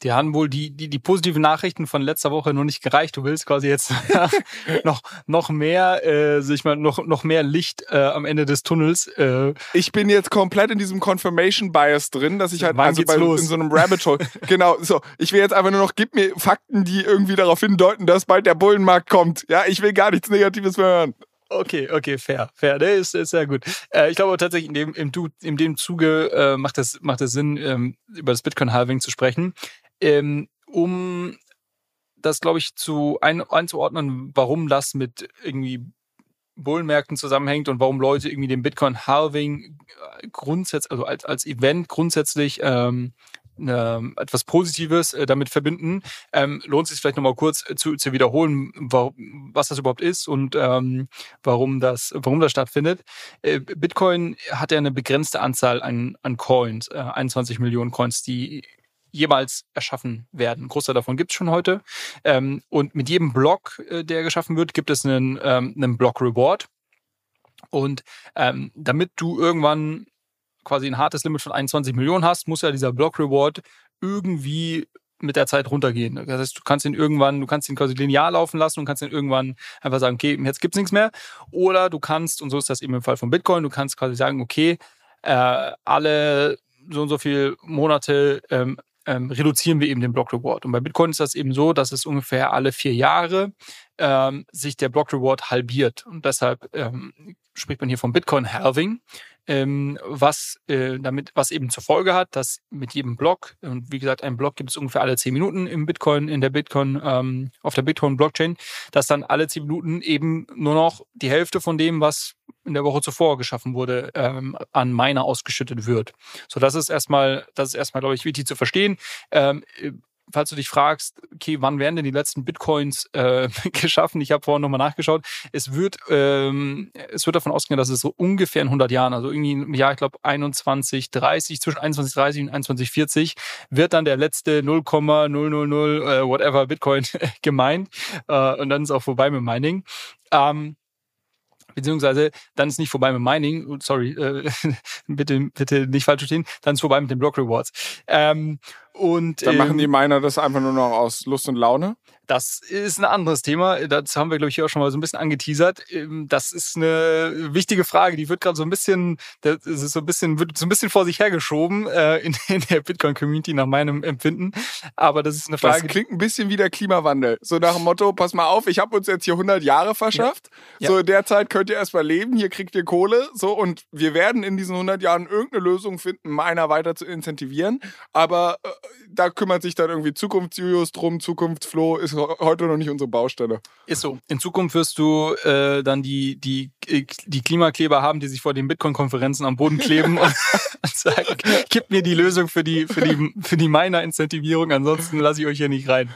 Die haben wohl die, die, die positiven Nachrichten von letzter Woche noch nicht gereicht. Du willst quasi jetzt <laughs> noch, noch mehr, äh, sag ich mal, noch, noch mehr Licht äh, am Ende des Tunnels. Äh. Ich bin jetzt komplett in diesem Confirmation Bias drin, dass ich halt also bei, los? in so einem Rabbit Hole. <laughs> genau, so. Ich will jetzt einfach nur noch, gib mir Fakten, die irgendwie darauf hindeuten, dass bald der Bullenmarkt kommt. Ja, ich will gar nichts Negatives mehr hören. Okay, okay, fair, fair. Der ist, ist sehr gut. Äh, ich glaube tatsächlich, in dem, im, in dem Zuge äh, macht, es, macht es Sinn, ähm, über das Bitcoin-Halving zu sprechen ähm, um das, glaube ich, zu ein, einzuordnen, warum das mit irgendwie Bullenmärkten zusammenhängt und warum Leute irgendwie den Bitcoin-Halving äh, grundsätzlich, also als, als Event grundsätzlich ähm, eine, etwas Positives äh, damit verbinden, ähm, lohnt es sich vielleicht nochmal kurz zu, zu wiederholen, warum, was das überhaupt ist und ähm, warum, das, warum das stattfindet. Äh, Bitcoin hat ja eine begrenzte Anzahl an, an Coins, äh, 21 Millionen Coins, die jemals erschaffen werden. Ein Großteil davon gibt es schon heute. Ähm, und mit jedem Block, äh, der geschaffen wird, gibt es einen, ähm, einen Block-Reward. Und ähm, damit du irgendwann quasi ein hartes Limit von 21 Millionen hast, muss ja dieser Block-Reward irgendwie mit der Zeit runtergehen. Das heißt, du kannst ihn irgendwann, du kannst ihn quasi linear laufen lassen und kannst ihn irgendwann einfach sagen, okay, jetzt gibt's nichts mehr. Oder du kannst, und so ist das eben im Fall von Bitcoin, du kannst quasi sagen, okay, äh, alle so und so viele Monate ähm, ähm, reduzieren wir eben den Block Reward. Und bei Bitcoin ist das eben so, dass es ungefähr alle vier Jahre ähm, sich der Block Reward halbiert. Und deshalb ähm, spricht man hier vom Bitcoin Halving, ähm, was äh, damit, was eben zur Folge hat, dass mit jedem Block, und wie gesagt, ein Block gibt es ungefähr alle zehn Minuten im Bitcoin, in der Bitcoin, ähm, auf der Bitcoin Blockchain, dass dann alle zehn Minuten eben nur noch die Hälfte von dem, was in der Woche zuvor geschaffen wurde, ähm, an Miner ausgeschüttet wird. So, das ist erstmal, das ist erstmal, glaube ich, wichtig zu verstehen. Ähm, falls du dich fragst, okay, wann werden denn die letzten Bitcoins äh, <laughs> geschaffen? Ich habe vorhin nochmal nachgeschaut. Es wird, ähm, es wird davon ausgehen, dass es so ungefähr in 100 Jahren, also irgendwie im Jahr, ich glaube 21, 30, zwischen 21, 30 und 21, 40, wird dann der letzte 0,000 äh, whatever Bitcoin <laughs> gemeint. Äh, und dann ist auch vorbei mit Mining. Ähm, beziehungsweise dann ist nicht vorbei mit Mining, sorry, äh, <laughs> bitte, bitte nicht falsch verstehen, dann ist vorbei mit den Block Rewards. Ähm, und, dann machen die ähm, Miner das einfach nur noch aus Lust und Laune? Das ist ein anderes Thema. Das haben wir, glaube ich, hier auch schon mal so ein bisschen angeteasert. Ähm, das ist eine wichtige Frage. Die wird gerade so ein bisschen, das ist so ein bisschen, wird so ein bisschen vor sich hergeschoben äh, in, in der Bitcoin-Community nach meinem Empfinden. Aber das ist eine Frage. Das klingt ein bisschen wie der Klimawandel. So nach dem Motto, pass mal auf, ich habe uns jetzt hier 100 Jahre verschafft. Ja. So in der Zeit könnt ihr erstmal leben, hier kriegt ihr Kohle. So und wir werden in diesen 100 Jahren irgendeine Lösung finden, Miner weiter zu incentivieren. Aber äh, da kümmert sich dann irgendwie Zukunftsjulius drum, Zukunftsflo ist heute noch nicht unsere Baustelle. Ist so. In Zukunft wirst du äh, dann die, die, die Klimakleber haben, die sich vor den Bitcoin-Konferenzen am Boden kleben <laughs> und, sagen, gib mir die Lösung für die, für die, für die Miner-Incentivierung, ansonsten lasse ich euch hier nicht rein.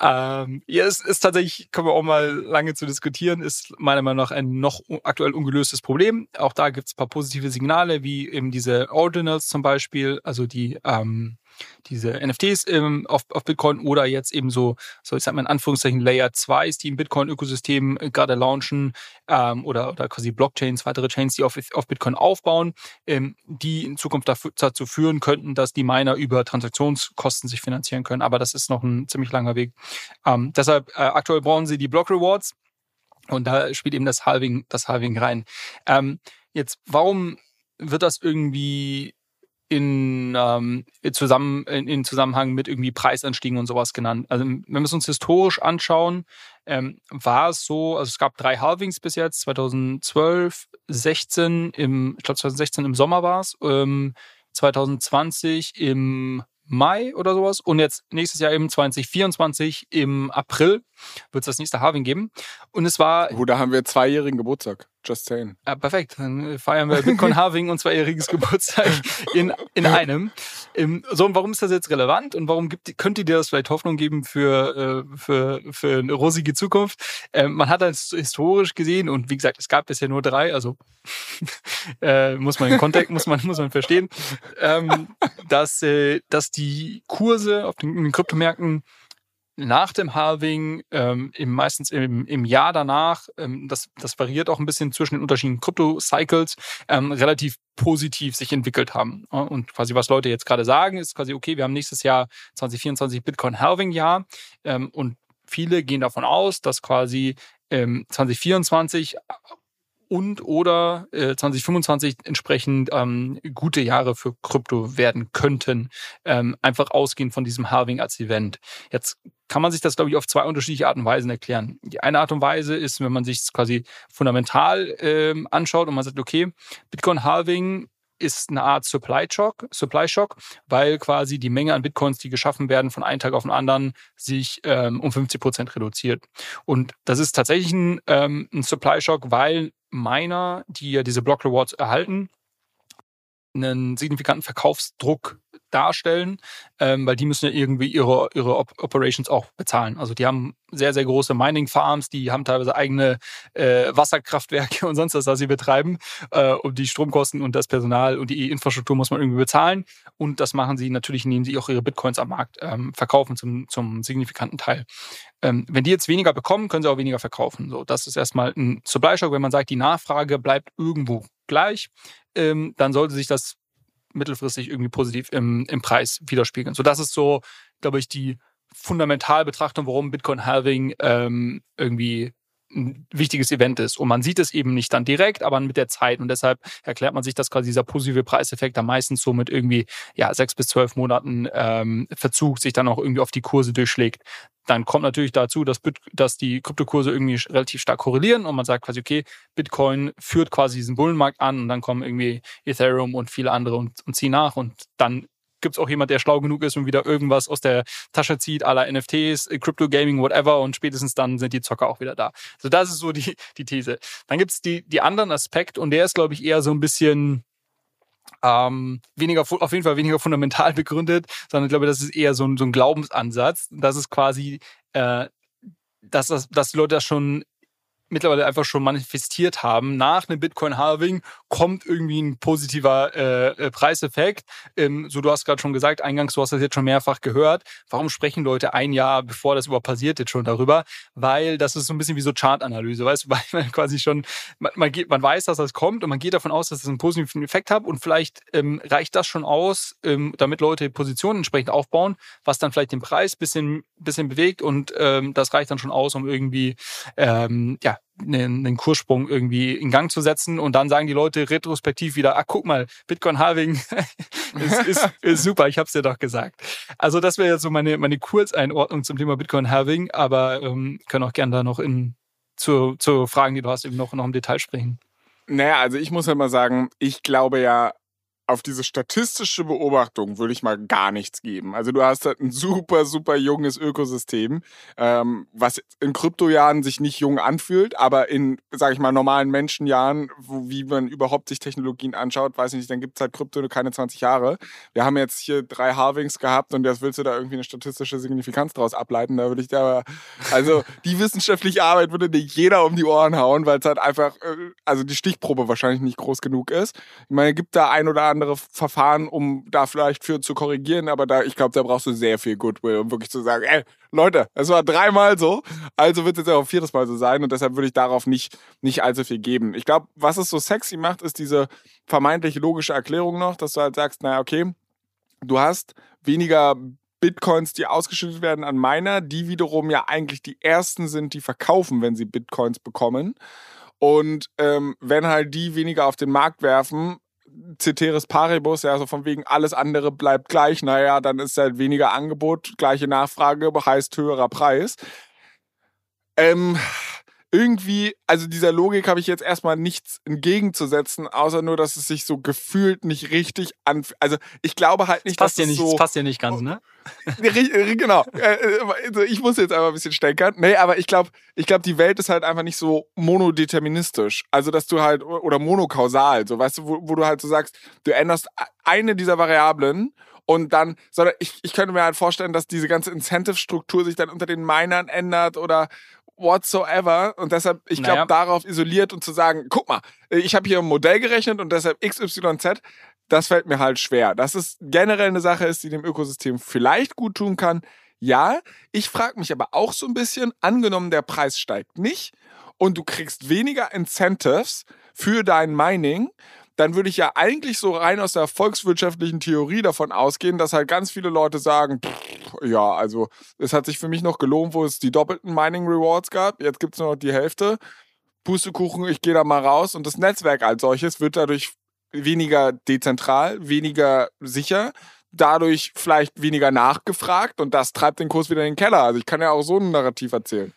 ähm, ja, es ist tatsächlich, können wir auch mal lange zu diskutieren, ist meiner Meinung nach ein noch aktuell ungelöstes Problem. Auch da gibt es ein paar positive Signale, wie eben diese Ordinals zum Beispiel, also die ähm, diese NFTs ähm, auf, auf Bitcoin oder jetzt eben so, so ich sag mal in Anführungszeichen Layer 2 die im Bitcoin-Ökosystem äh, gerade launchen ähm, oder, oder quasi Blockchains, weitere Chains, die auf, auf Bitcoin aufbauen, ähm, die in Zukunft dafür, dazu führen könnten, dass die Miner über Transaktionskosten sich finanzieren können. Aber das ist noch ein ziemlich langer Weg. Ähm, deshalb äh, aktuell brauchen sie die Block Rewards und da spielt eben das Halving, das Halving rein. Ähm, jetzt, warum wird das irgendwie in, ähm, zusammen, in, in, Zusammenhang mit irgendwie Preisanstiegen und sowas genannt. Also wenn wir es uns historisch anschauen, ähm, war es so, also es gab drei Halvings bis jetzt, 2012, 16 im, ich glaube 2016 im Sommer war es, ähm, 2020 im Mai oder sowas und jetzt nächstes Jahr eben 2024 im April. Wird es das nächste Halving geben. Und es war. Oh, da haben wir zweijährigen Geburtstag. Just saying. Ja, perfekt. Dann feiern wir Bitcoin Halving und zweijähriges <laughs> Geburtstag in, in einem. So, und warum ist das jetzt relevant und warum gibt, könnte dir das vielleicht Hoffnung geben für, äh, für, für eine rosige Zukunft? Ähm, man hat das historisch gesehen und wie gesagt, es gab bisher nur drei, also <laughs> äh, muss man den Kontext, muss man, muss man verstehen, ähm, dass, äh, dass die Kurse auf den, den Kryptomärkten nach dem Halving, ähm, im, meistens im, im Jahr danach, ähm, das, das variiert auch ein bisschen zwischen den unterschiedlichen Krypto-Cycles, ähm, relativ positiv sich entwickelt haben. Und quasi, was Leute jetzt gerade sagen, ist quasi, okay, wir haben nächstes Jahr 2024 Bitcoin-Halving-Jahr ähm, und viele gehen davon aus, dass quasi ähm, 2024 und oder äh, 2025 entsprechend ähm, gute Jahre für Krypto werden könnten, ähm, einfach ausgehend von diesem Halving als Event. Jetzt kann man sich das, glaube ich, auf zwei unterschiedliche Arten und Weisen erklären. Die eine Art und Weise ist, wenn man sich quasi fundamental ähm, anschaut und man sagt, okay, Bitcoin Halving ist eine Art Supply Shock, Supply Shock, weil quasi die Menge an Bitcoins, die geschaffen werden, von einem Tag auf den anderen sich ähm, um 50 Prozent reduziert. Und das ist tatsächlich ein, ähm, ein Supply Shock, weil Miner, die ja diese Block Rewards erhalten, einen signifikanten Verkaufsdruck darstellen, ähm, weil die müssen ja irgendwie ihre, ihre Operations auch bezahlen. Also die haben sehr, sehr große Mining-Farms, die haben teilweise eigene äh, Wasserkraftwerke <laughs> und sonst was, was sie betreiben. Äh, und die Stromkosten und das Personal und die Infrastruktur muss man irgendwie bezahlen. Und das machen sie natürlich, indem sie auch ihre Bitcoins am Markt ähm, verkaufen zum, zum signifikanten Teil. Ähm, wenn die jetzt weniger bekommen, können sie auch weniger verkaufen. So, das ist erstmal ein Supply-Shock, wenn man sagt, die Nachfrage bleibt irgendwo gleich, ähm, dann sollte sich das mittelfristig irgendwie positiv im, im Preis widerspiegeln. So, das ist so, glaube ich, die Fundamentalbetrachtung, warum Bitcoin Halving ähm, irgendwie ein wichtiges Event ist. Und man sieht es eben nicht dann direkt, aber mit der Zeit. Und deshalb erklärt man sich, dass quasi dieser positive Preiseffekt da meistens so mit irgendwie ja, sechs bis zwölf Monaten ähm, Verzug sich dann auch irgendwie auf die Kurse durchschlägt. Dann kommt natürlich dazu, dass, Bit dass die Kryptokurse irgendwie relativ stark korrelieren und man sagt quasi, okay, Bitcoin führt quasi diesen Bullenmarkt an und dann kommen irgendwie Ethereum und viele andere und, und ziehen nach und dann gibt es auch jemand, der schlau genug ist und wieder irgendwas aus der Tasche zieht, aller NFTs, Crypto Gaming, whatever, und spätestens dann sind die Zocker auch wieder da. Also das ist so die, die These. Dann gibt es die, die anderen Aspekt und der ist, glaube ich, eher so ein bisschen ähm, weniger, auf jeden Fall weniger fundamental <laughs> begründet, sondern ich glaube, das ist eher so ein, so ein Glaubensansatz. Das ist quasi, äh, dass, dass, dass Leute das schon mittlerweile einfach schon manifestiert haben. Nach einem Bitcoin-Halving kommt irgendwie ein positiver äh, äh, Preiseffekt. Ähm, so, du hast gerade schon gesagt, eingangs, du hast das jetzt schon mehrfach gehört. Warum sprechen Leute ein Jahr, bevor das überhaupt passiert, jetzt schon darüber? Weil das ist so ein bisschen wie so Chartanalyse, weißt du, <laughs> weil man quasi schon, man, man, geht, man weiß, dass das kommt und man geht davon aus, dass es das einen positiven Effekt hat und vielleicht ähm, reicht das schon aus, ähm, damit Leute Positionen entsprechend aufbauen, was dann vielleicht den Preis bisschen, bisschen bewegt und ähm, das reicht dann schon aus, um irgendwie ähm, einen, einen Kurssprung irgendwie in Gang zu setzen und dann sagen die Leute retrospektiv wieder, ach guck mal, Bitcoin Halving <laughs> ist, ist, super, ich hab's dir doch gesagt. Also das wäre jetzt so meine, meine Kurzeinordnung zum Thema Bitcoin Halving, aber ähm, können auch gerne da noch in zu, zu Fragen, die du hast, eben noch, noch im Detail sprechen. Naja, also ich muss ja mal sagen, ich glaube ja auf diese statistische Beobachtung würde ich mal gar nichts geben. Also du hast halt ein super, super junges Ökosystem, ähm, was in Kryptojahren sich nicht jung anfühlt, aber in, sage ich mal, normalen Menschenjahren, wo, wie man überhaupt sich Technologien anschaut, weiß ich nicht, dann gibt's halt Krypto keine 20 Jahre. Wir haben jetzt hier drei Halvings gehabt und jetzt willst du da irgendwie eine statistische Signifikanz draus ableiten. Da würde ich da, also die wissenschaftliche Arbeit würde dir jeder um die Ohren hauen, weil es halt einfach, äh, also die Stichprobe wahrscheinlich nicht groß genug ist. Ich meine, gibt da ein oder andere andere Verfahren, um da vielleicht für zu korrigieren, aber da, ich glaube, da brauchst du sehr viel Goodwill, um wirklich zu sagen, ey, Leute, es war dreimal so, also wird es jetzt auch viertes Mal so sein und deshalb würde ich darauf nicht, nicht allzu viel geben. Ich glaube, was es so sexy macht, ist diese vermeintlich logische Erklärung noch, dass du halt sagst, naja, okay, du hast weniger Bitcoins, die ausgeschüttet werden an Miner, die wiederum ja eigentlich die ersten sind, die verkaufen, wenn sie Bitcoins bekommen. Und ähm, wenn halt die weniger auf den Markt werfen, Ceteris Paribus, ja, so von wegen alles andere bleibt gleich, naja, dann ist halt weniger Angebot, gleiche Nachfrage, heißt höherer Preis. Ähm, irgendwie, also dieser Logik habe ich jetzt erstmal nichts entgegenzusetzen, außer nur, dass es sich so gefühlt nicht richtig anfühlt. Also ich glaube halt nicht, das passt dass es nicht, so... Das passt ja nicht ganz, ne? <laughs> genau. Also ich muss jetzt einfach ein bisschen steckern. Nee, aber ich glaube, ich glaube, die Welt ist halt einfach nicht so monodeterministisch. Also, dass du halt, oder monokausal, so weißt du, wo, wo du halt so sagst, du änderst eine dieser Variablen und dann, sondern ich, ich könnte mir halt vorstellen, dass diese ganze Incentive-Struktur sich dann unter den Minern ändert oder whatsoever. Und deshalb, ich glaube, Naja. darauf isoliert und zu sagen, guck mal, ich habe hier ein Modell gerechnet und deshalb XYZ, das fällt mir halt schwer. Dass es generell eine Sache ist, die dem Ökosystem vielleicht gut tun kann. Ja, ich frage mich aber auch so ein bisschen, angenommen der Preis steigt nicht und du kriegst weniger Incentives für dein Mining, dann würde ich ja eigentlich so rein aus der volkswirtschaftlichen Theorie davon ausgehen, dass halt ganz viele Leute sagen, pff, ja, also es hat sich für mich noch gelohnt, wo es die doppelten Mining Rewards gab. Jetzt gibt es nur noch die Hälfte. Pustekuchen, ich gehe da mal raus und das Netzwerk als solches wird dadurch weniger dezentral, weniger sicher, dadurch vielleicht weniger nachgefragt und das treibt den Kurs wieder in den Keller. Also ich kann ja auch so ein Narrativ erzählen.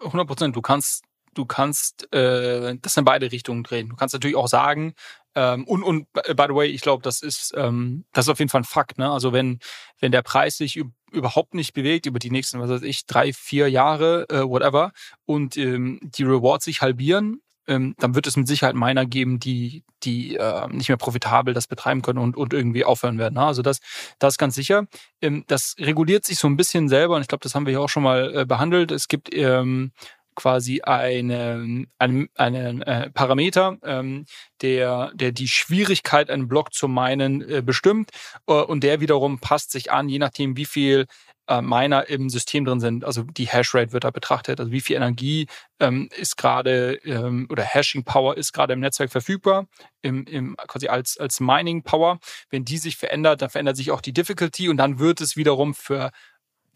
100 Prozent. Du kannst, du kannst äh, das in beide Richtungen drehen. Du kannst natürlich auch sagen, ähm, und, und äh, by the way, ich glaube, das ist, ähm, das ist auf jeden Fall ein Fakt. Ne? Also wenn, wenn der Preis sich üb- überhaupt nicht bewegt über die nächsten, was weiß ich, drei, vier Jahre, äh, whatever, und ähm, die Rewards sich halbieren, ähm, dann wird es mit Sicherheit Miner geben, die, die äh, nicht mehr profitabel das betreiben können und, und irgendwie aufhören werden. Ne? Also das, das ist ganz sicher. Ähm, das reguliert sich so ein bisschen selber und ich glaube, das haben wir ja auch schon mal äh, behandelt. Es gibt ähm, quasi eine, einen, einen äh, Parameter, ähm, der, der die Schwierigkeit, einen Block zu meinen, äh, bestimmt. Äh, und der wiederum passt sich an, je nachdem, wie viel äh, Miner im System drin sind. Also die Hashrate wird da betrachtet. Also wie viel Energie ähm, ist gerade ähm, oder Hashing Power ist gerade im Netzwerk verfügbar, im, im, quasi als, als Mining Power. Wenn die sich verändert, dann verändert sich auch die Difficulty und dann wird es wiederum für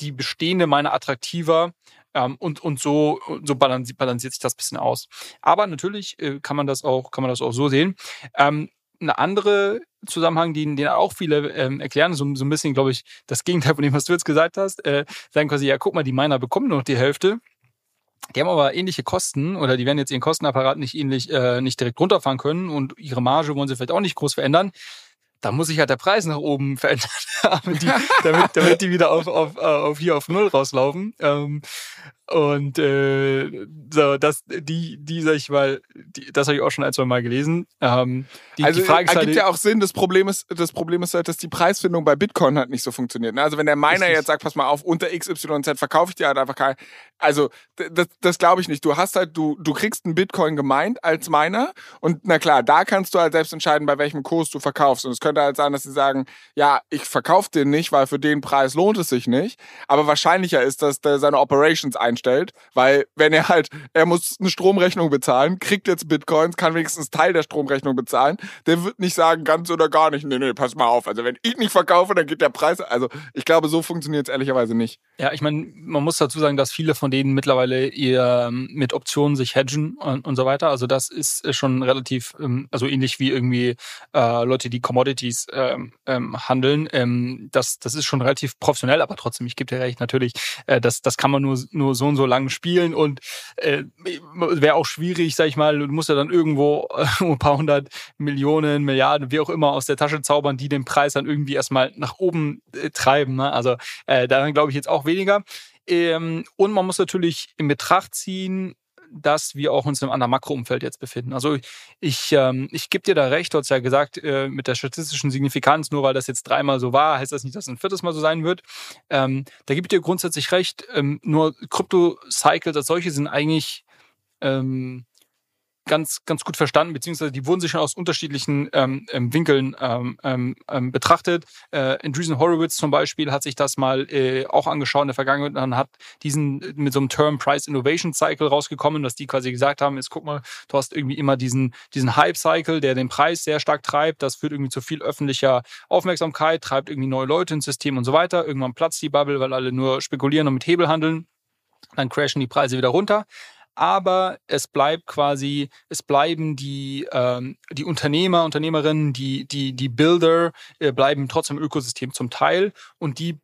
die bestehende Miner attraktiver ähm, und, und so, so balanciert, balanciert sich das bisschen aus. Aber natürlich äh, kann man das auch, kann man das auch so sehen. Ähm, eine andere Zusammenhang, den, den auch viele ähm, erklären, so, so ein bisschen, glaube ich, das Gegenteil von dem, was du jetzt gesagt hast, äh, sagen quasi, ja, guck mal, die Miner bekommen nur noch die Hälfte. Die haben aber ähnliche Kosten oder die werden jetzt ihren Kostenapparat nicht ähnlich, äh, nicht direkt runterfahren können und ihre Marge wollen sie vielleicht auch nicht groß verändern. Da muss sich halt der Preis nach oben <laughs> verändern, damit, die, damit, damit die wieder auf, auf, äh, auf hier auf Null rauslaufen. Ähm, und äh, so, das, die, die, sag ich mal, die, das habe ich auch schon ein, zwei Mal gelesen. Ähm, die, also die Frage ist ergibt halt, ja auch Sinn. Das Problem ist, das Problem ist halt, dass die Preisfindung bei Bitcoin halt nicht so funktioniert. ne? Also wenn der Miner jetzt sagt, pass mal auf, unter XYZ verkaufe ich dir halt einfach kein. Also das, das glaube ich nicht. Du hast halt, du, du kriegst einen Bitcoin gemeint als Miner und na klar, da kannst du halt selbst entscheiden, bei welchem Kurs du verkaufst. Und es könnte halt sein, dass sie sagen, ja, ich verkaufe den nicht, weil für den Preis lohnt es sich nicht. Aber wahrscheinlicher ist, dass der seine Operations einstellt, weil wenn er halt, er muss eine Stromrechnung bezahlen, kriegt jetzt Bitcoins, kann wenigstens Teil der Stromrechnung bezahlen. Der wird nicht sagen, ganz oder gar nicht, nee, nee, pass mal auf. Also wenn ich nicht verkaufe, dann geht der Preis. Also ich glaube, so funktioniert es ehrlicherweise nicht. Ja, ich meine, man muss dazu sagen, dass viele von denen mittlerweile eher ähm, mit Optionen sich hedgen und, und so weiter. Also das ist äh, schon relativ, ähm, also ähnlich wie irgendwie äh, Leute, die Commodities ähm, ähm, handeln. Ähm, das, das ist schon relativ professionell, aber trotzdem, ich gebe dir recht, natürlich, äh, das, das kann man nur, nur so und so lang spielen und äh, wäre auch schwierig, sag ich mal, du musst ja dann irgendwo äh, ein paar hundert Millionen, Milliarden, wie auch immer, aus der Tasche zaubern, die den Preis dann irgendwie erstmal nach oben äh, treiben. Ne? Also äh, daran glaube ich jetzt auch weniger. Ähm, und man muss natürlich in Betracht ziehen, dass wir auch uns in einem anderen Makroumfeld jetzt befinden. Also ich, ähm, ich gebe dir da recht, du hast ja gesagt, äh, mit der statistischen Signifikanz, nur weil das jetzt dreimal so war, heißt das nicht, dass es ein viertes Mal so sein wird. Ähm, da gebe ich dir grundsätzlich recht. Ähm, nur Krypto-Cycles als solche sind eigentlich ähm, ganz, ganz gut verstanden, beziehungsweise die wurden sich schon aus unterschiedlichen ähm, ähm, Winkeln ähm, ähm, ähm, betrachtet. Äh, Andreessen Horowitz zum Beispiel hat sich das mal äh, auch angeschaut in der Vergangenheit und hat diesen äh, mit so einem Term Price Innovation Cycle rausgekommen, dass die quasi gesagt haben, jetzt guck mal, du hast irgendwie immer diesen, diesen Hype Cycle, der den Preis sehr stark treibt. Das führt irgendwie zu viel öffentlicher Aufmerksamkeit, treibt irgendwie neue Leute ins System und so weiter. Irgendwann platzt die Bubble, weil alle nur spekulieren und mit Hebel handeln. Dann crashen die Preise wieder runter aber es bleibt quasi, es bleiben die, ähm, die Unternehmer, Unternehmerinnen, die, die, die Builder äh, bleiben trotzdem im Ökosystem zum Teil. Und die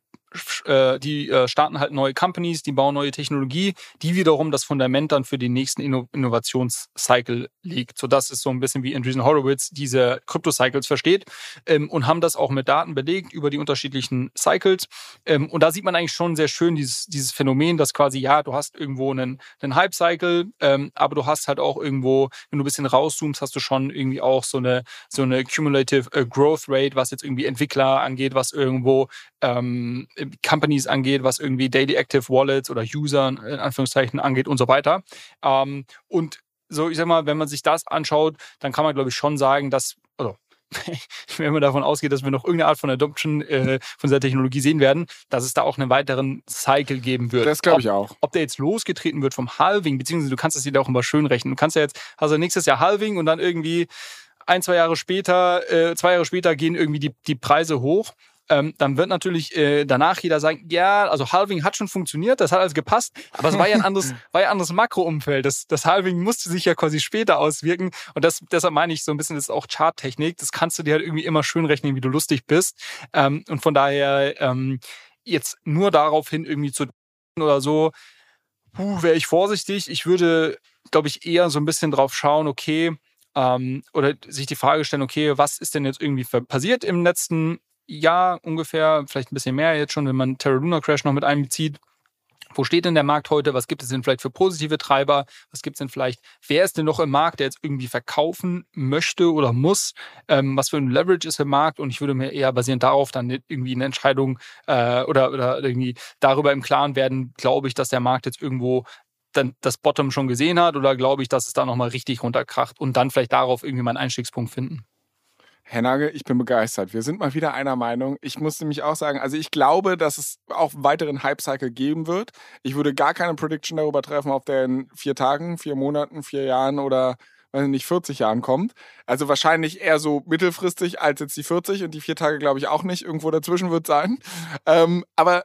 äh, die äh, starten halt neue Companies, die bauen neue Technologie, die wiederum das Fundament dann für den nächsten Inno Innovationscycle legt. So das ist so ein bisschen wie Andreessen Horowitz diese Krypto-Cycles versteht ähm, und haben das auch mit Daten belegt über die unterschiedlichen Cycles. Ähm, und da sieht man eigentlich schon sehr schön dieses, dieses Phänomen, dass quasi, ja, du hast irgendwo einen, einen Hype-Cycle, ähm, aber du hast halt auch irgendwo, wenn du ein bisschen rauszoomst, hast du schon irgendwie auch so eine, so eine Cumulative äh, Growth Rate, was jetzt irgendwie Entwickler angeht, was irgendwo Companies angeht, was irgendwie Daily Active Wallets oder User in Anführungszeichen angeht und so weiter. Ähm, und so, ich sag mal, wenn man sich das anschaut, dann kann man, glaube ich, schon sagen, dass, also, <laughs> wenn man davon ausgeht, dass wir noch irgendeine Art von Adoption äh, von dieser Technologie sehen werden, dass es da auch einen weiteren Cycle geben wird. Das glaube ich auch. Ob der jetzt losgetreten wird vom Halving, beziehungsweise du kannst das wieder auch immer schön rechnen. Du kannst ja jetzt, also nächstes Jahr Halving und dann irgendwie ein, zwei Jahre später, äh, zwei Jahre später gehen irgendwie die, die Preise hoch ähm, dann wird natürlich äh, danach jeder sagen, ja, also Halving hat schon funktioniert, das hat alles gepasst, aber es war ja ein anderes, <laughs> war ja ein anderes Makroumfeld. Das, das Halving musste sich ja quasi später auswirken und das, deshalb meine ich so ein bisschen, das ist auch Charttechnik. Das kannst du dir halt irgendwie immer schön rechnen, wie du lustig bist. Ähm, und von daher ähm, jetzt nur darauf hin irgendwie zu <laughs> oder so, wäre ich vorsichtig. Ich würde, glaube ich, eher so ein bisschen drauf schauen, okay, ähm, oder sich die Frage stellen, okay, was ist denn jetzt irgendwie passiert im letzten Jahr ungefähr, vielleicht ein bisschen mehr jetzt schon, wenn man Terra Luna Crash noch mit einbezieht. Wo steht denn der Markt heute? Was gibt es denn vielleicht für positive Treiber? Was gibt es denn vielleicht? Wer ist denn noch im Markt, der jetzt irgendwie verkaufen möchte oder muss? Ähm, was für ein Leverage ist im Markt? Und ich würde mir eher basierend darauf dann irgendwie eine Entscheidung äh, oder, oder irgendwie darüber im Klaren werden, glaube ich, dass der Markt jetzt irgendwo dann das Bottom schon gesehen hat oder glaube ich, dass es da nochmal richtig runterkracht und dann vielleicht darauf irgendwie meinen Einstiegspunkt finden. Herr Nagel, ich bin begeistert. Wir sind mal wieder einer Meinung. Ich muss nämlich auch sagen, also ich glaube, dass es auch einen weiteren Hype-Cycle geben wird. Ich würde gar keine Prediction darüber treffen, ob der in vier Tagen, vier Monaten, vier Jahren oder weiß ich nicht, 40 Jahren kommt. Also wahrscheinlich eher so mittelfristig als jetzt die 40 und die vier Tage glaube ich auch nicht. Irgendwo dazwischen wird sein. Ähm, aber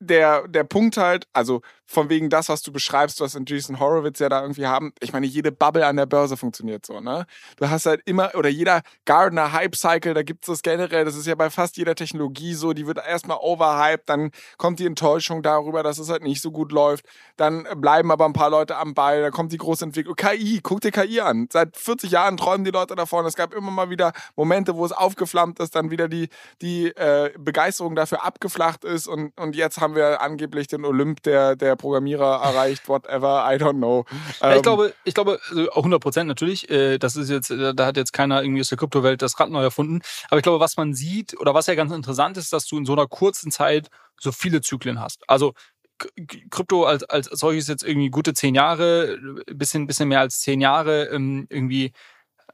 der, der Punkt halt, also von wegen das, was du beschreibst, was in Jason Horowitz ja da irgendwie haben. Ich meine, jede Bubble an der Börse funktioniert so, ne? Du hast halt immer, oder jeder Gardner Hype Cycle, da gibt es das generell, das ist ja bei fast jeder Technologie so, die wird erstmal overhyped, dann kommt die Enttäuschung darüber, dass es halt nicht so gut läuft, dann bleiben aber ein paar Leute am Ball, da kommt die große Entwicklung. KI, guck dir KI an. Seit 40 Jahren träumen die Leute davon. Es gab immer mal wieder Momente, wo es aufgeflammt ist, dann wieder die, die äh, Begeisterung dafür abgeflacht ist und, und jetzt haben wir angeblich den Olymp der, der Programmierer erreicht, whatever, I don't know. Ja, ich ähm, glaube, ich glaube, 100 Prozent natürlich. Äh, das ist jetzt, äh, da hat jetzt keiner irgendwie aus der Kryptowelt das Rad neu erfunden. Aber ich glaube, was man sieht oder was ja ganz interessant ist, dass du in so einer kurzen Zeit so viele Zyklen hast. Also Krypto als, als solches jetzt irgendwie gute zehn Jahre, bisschen, bisschen mehr als zehn Jahre ähm, irgendwie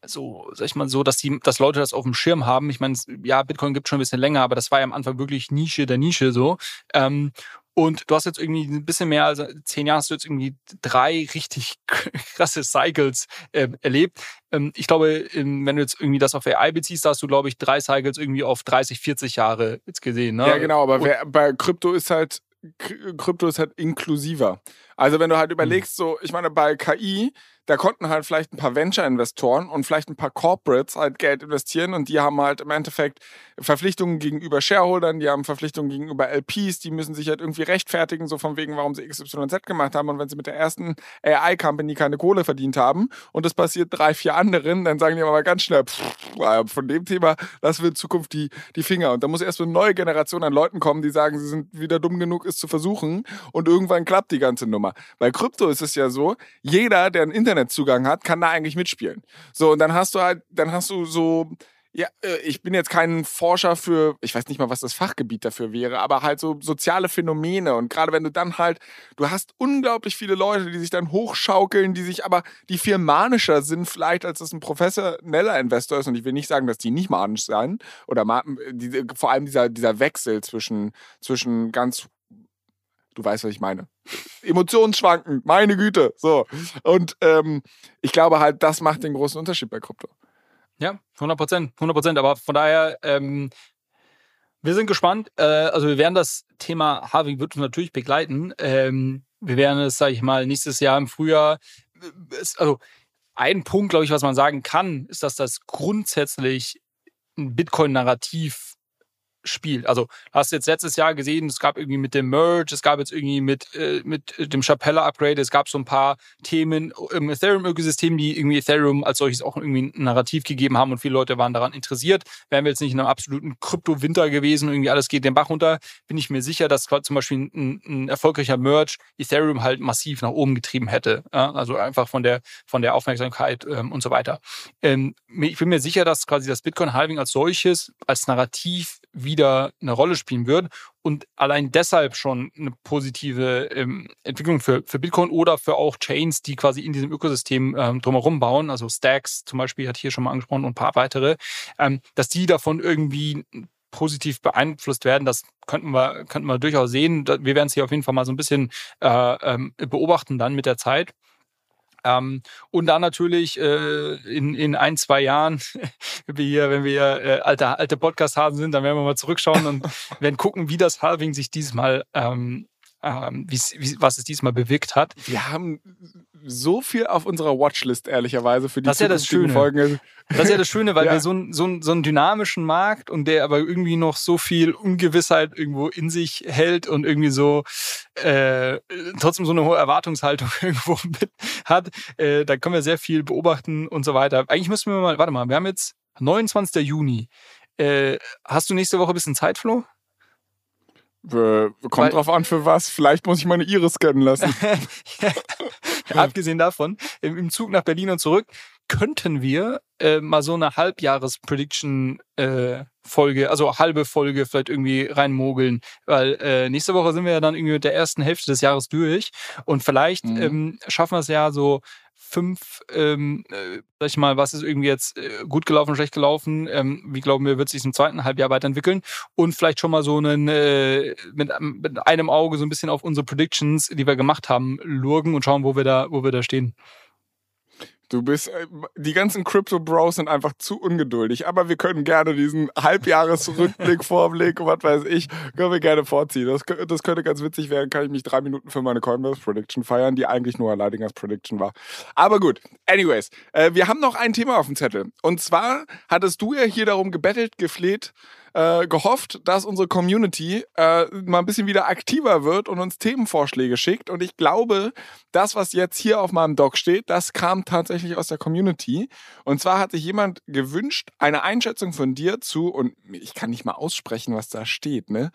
so, sag ich mal so, dass die, dass Leute das auf dem Schirm haben. Ich meine, ja, Bitcoin gibt schon ein bisschen länger, aber das war ja am Anfang wirklich Nische der Nische so. Ähm, und du hast jetzt irgendwie ein bisschen mehr als zehn Jahre, hast du jetzt irgendwie drei richtig <laughs> krasse Cycles äh, erlebt. Ähm, ich glaube, wenn du jetzt irgendwie das auf AI beziehst, hast du, glaube ich, drei Cycles irgendwie auf 30, 40 Jahre jetzt gesehen. Ne? Ja, genau, aber wer, bei Krypto ist halt, Krypto ist halt inklusiver. Also wenn du halt hm. überlegst, so, ich meine, bei KI, da konnten halt vielleicht ein paar Venture-Investoren und vielleicht ein paar Corporates halt Geld investieren und die haben halt im Endeffekt Verpflichtungen gegenüber Shareholdern, die haben Verpflichtungen gegenüber LPs, die müssen sich halt irgendwie rechtfertigen, so von wegen, warum sie XYZ gemacht haben und wenn sie mit der ersten AI-Company keine Kohle verdient haben und das passiert drei, vier anderen, dann sagen die aber ganz schnell, pff, von dem Thema lassen wir in Zukunft die, die Finger und da muss erst eine neue Generation an Leuten kommen, die sagen, sie sind wieder dumm genug, es zu versuchen und irgendwann klappt die ganze Nummer. Bei Krypto ist es ja so, jeder, der ein Internetzugang hat, kann da eigentlich mitspielen. So, und dann hast du halt, dann hast du so, ja, äh, ich bin jetzt kein Forscher für, ich weiß nicht mal, was das Fachgebiet dafür wäre, aber halt so soziale Phänomene. Und gerade wenn du dann halt, du hast unglaublich viele Leute, die sich dann hochschaukeln, die sich aber, die viel manischer sind vielleicht, als das ein professioneller Investor ist. Und ich will nicht sagen, dass die nicht manisch sein. Oder vor allem dieser, dieser Wechsel zwischen, zwischen ganz Du weißt, was ich meine. Emotionsschwanken, meine Güte. So. Und ähm, ich glaube halt, das macht den großen Unterschied bei Krypto. Ja, 100 Prozent. 100 Prozent. Aber von daher, ähm, wir sind gespannt. Äh, also, wir werden das Thema Harving wird uns natürlich begleiten. Ähm, wir werden es, sage ich mal, nächstes Jahr im Frühjahr. Also, ein Punkt, glaube ich, was man sagen kann, ist, dass das grundsätzlich ein Bitcoin-Narrativ spielt. Also hast du jetzt letztes Jahr gesehen, es gab irgendwie mit dem Merge, es gab jetzt irgendwie mit, äh, mit dem Chapella-Upgrade, es gab so ein paar Themen im Ethereum-Ökosystem, die irgendwie Ethereum als solches auch irgendwie ein Narrativ gegeben haben und viele Leute waren daran interessiert. Wären wir jetzt nicht in einem absoluten Krypto-Winter gewesen, irgendwie alles geht den Bach runter, bin ich mir sicher, dass zum Beispiel ein, ein erfolgreicher Merge Ethereum halt massiv nach oben getrieben hätte. Ja? Also einfach von der, von der Aufmerksamkeit ähm, und so weiter. Ähm, ich bin mir sicher, dass quasi das Bitcoin-Halving als solches, als Narrativ wieder eine Rolle spielen wird und allein deshalb schon eine positive ähm, Entwicklung für, für Bitcoin oder für auch Chains, die quasi in diesem Ökosystem ähm, drumherum bauen, also Stacks zum Beispiel hat hier schon mal angesprochen und ein paar weitere, ähm, dass die davon irgendwie positiv beeinflusst werden, das könnten wir, könnten wir durchaus sehen. Wir werden es hier auf jeden Fall mal so ein bisschen äh, ähm, beobachten dann mit der Zeit. Ähm, und dann natürlich äh, in, in ein, zwei Jahren, <laughs> wenn wir hier, wenn wir äh, alte, alte Podcast-Hasen sind, dann werden wir mal zurückschauen und <laughs> werden gucken, wie das Halving sich diesmal ähm, ähm, wie, was es diesmal bewirkt hat. Wir haben so viel auf unserer Watchlist, ehrlicherweise, für die das ist ja das Schöne. Folgen. Das ist ja das Schöne, weil <laughs> ja. wir so, so, so einen dynamischen Markt und der aber irgendwie noch so viel Ungewissheit irgendwo in sich hält und irgendwie so äh, trotzdem so eine hohe Erwartungshaltung <laughs> irgendwo mit hat. Äh, da können wir sehr viel beobachten und so weiter. Eigentlich müssen wir mal, warte mal, wir haben jetzt 29. Juni. Äh, hast du nächste Woche ein bisschen Zeit, Flo? Äh, kommt Weil, drauf an, für was. Vielleicht muss ich meine Iris scannen lassen. <laughs> <laughs> Abgesehen davon, im, Zug nach Berlin und zurück könnten wir äh, mal so eine Halbjahres-Prediction-Folge, äh, also halbe Folge vielleicht irgendwie reinmogeln. Weil äh, nächste Woche sind wir ja dann irgendwie mit der ersten Hälfte des Jahres durch. Und vielleicht mhm. ähm, schaffen wir es ja so fünf, ähm, äh, sag ich mal, was ist irgendwie jetzt äh, gut gelaufen, schlecht gelaufen, ähm, wie glauben wir, wird sich im zweiten Halbjahr weiterentwickeln und vielleicht schon mal so einen, äh, mit, mit einem Auge so ein bisschen auf unsere Predictions, die wir gemacht haben, lurgen und schauen, wo wir da, wo wir da stehen. Du bist, äh, die ganzen Crypto Bros sind einfach zu ungeduldig, aber wir können gerne diesen Halbjahresrückblick, <laughs> Vorblick, was weiß ich, können wir gerne vorziehen. Das, das könnte ganz witzig werden, kann ich mich drei Minuten für meine Coinbase Prediction feiern, die eigentlich nur Leidingers Prediction war. Aber gut, anyways, äh, wir haben noch ein Thema auf dem Zettel. Und zwar hattest du ja hier darum gebettelt, gefleht, äh, gehofft, dass unsere Community äh, mal ein bisschen wieder aktiver wird und uns Themenvorschläge schickt. Und ich glaube, das, was jetzt hier auf meinem Doc steht, das kam tatsächlich aus der Community. Und zwar hat sich jemand gewünscht, eine Einschätzung von dir zu, und ich kann nicht mal aussprechen, was da steht, ne?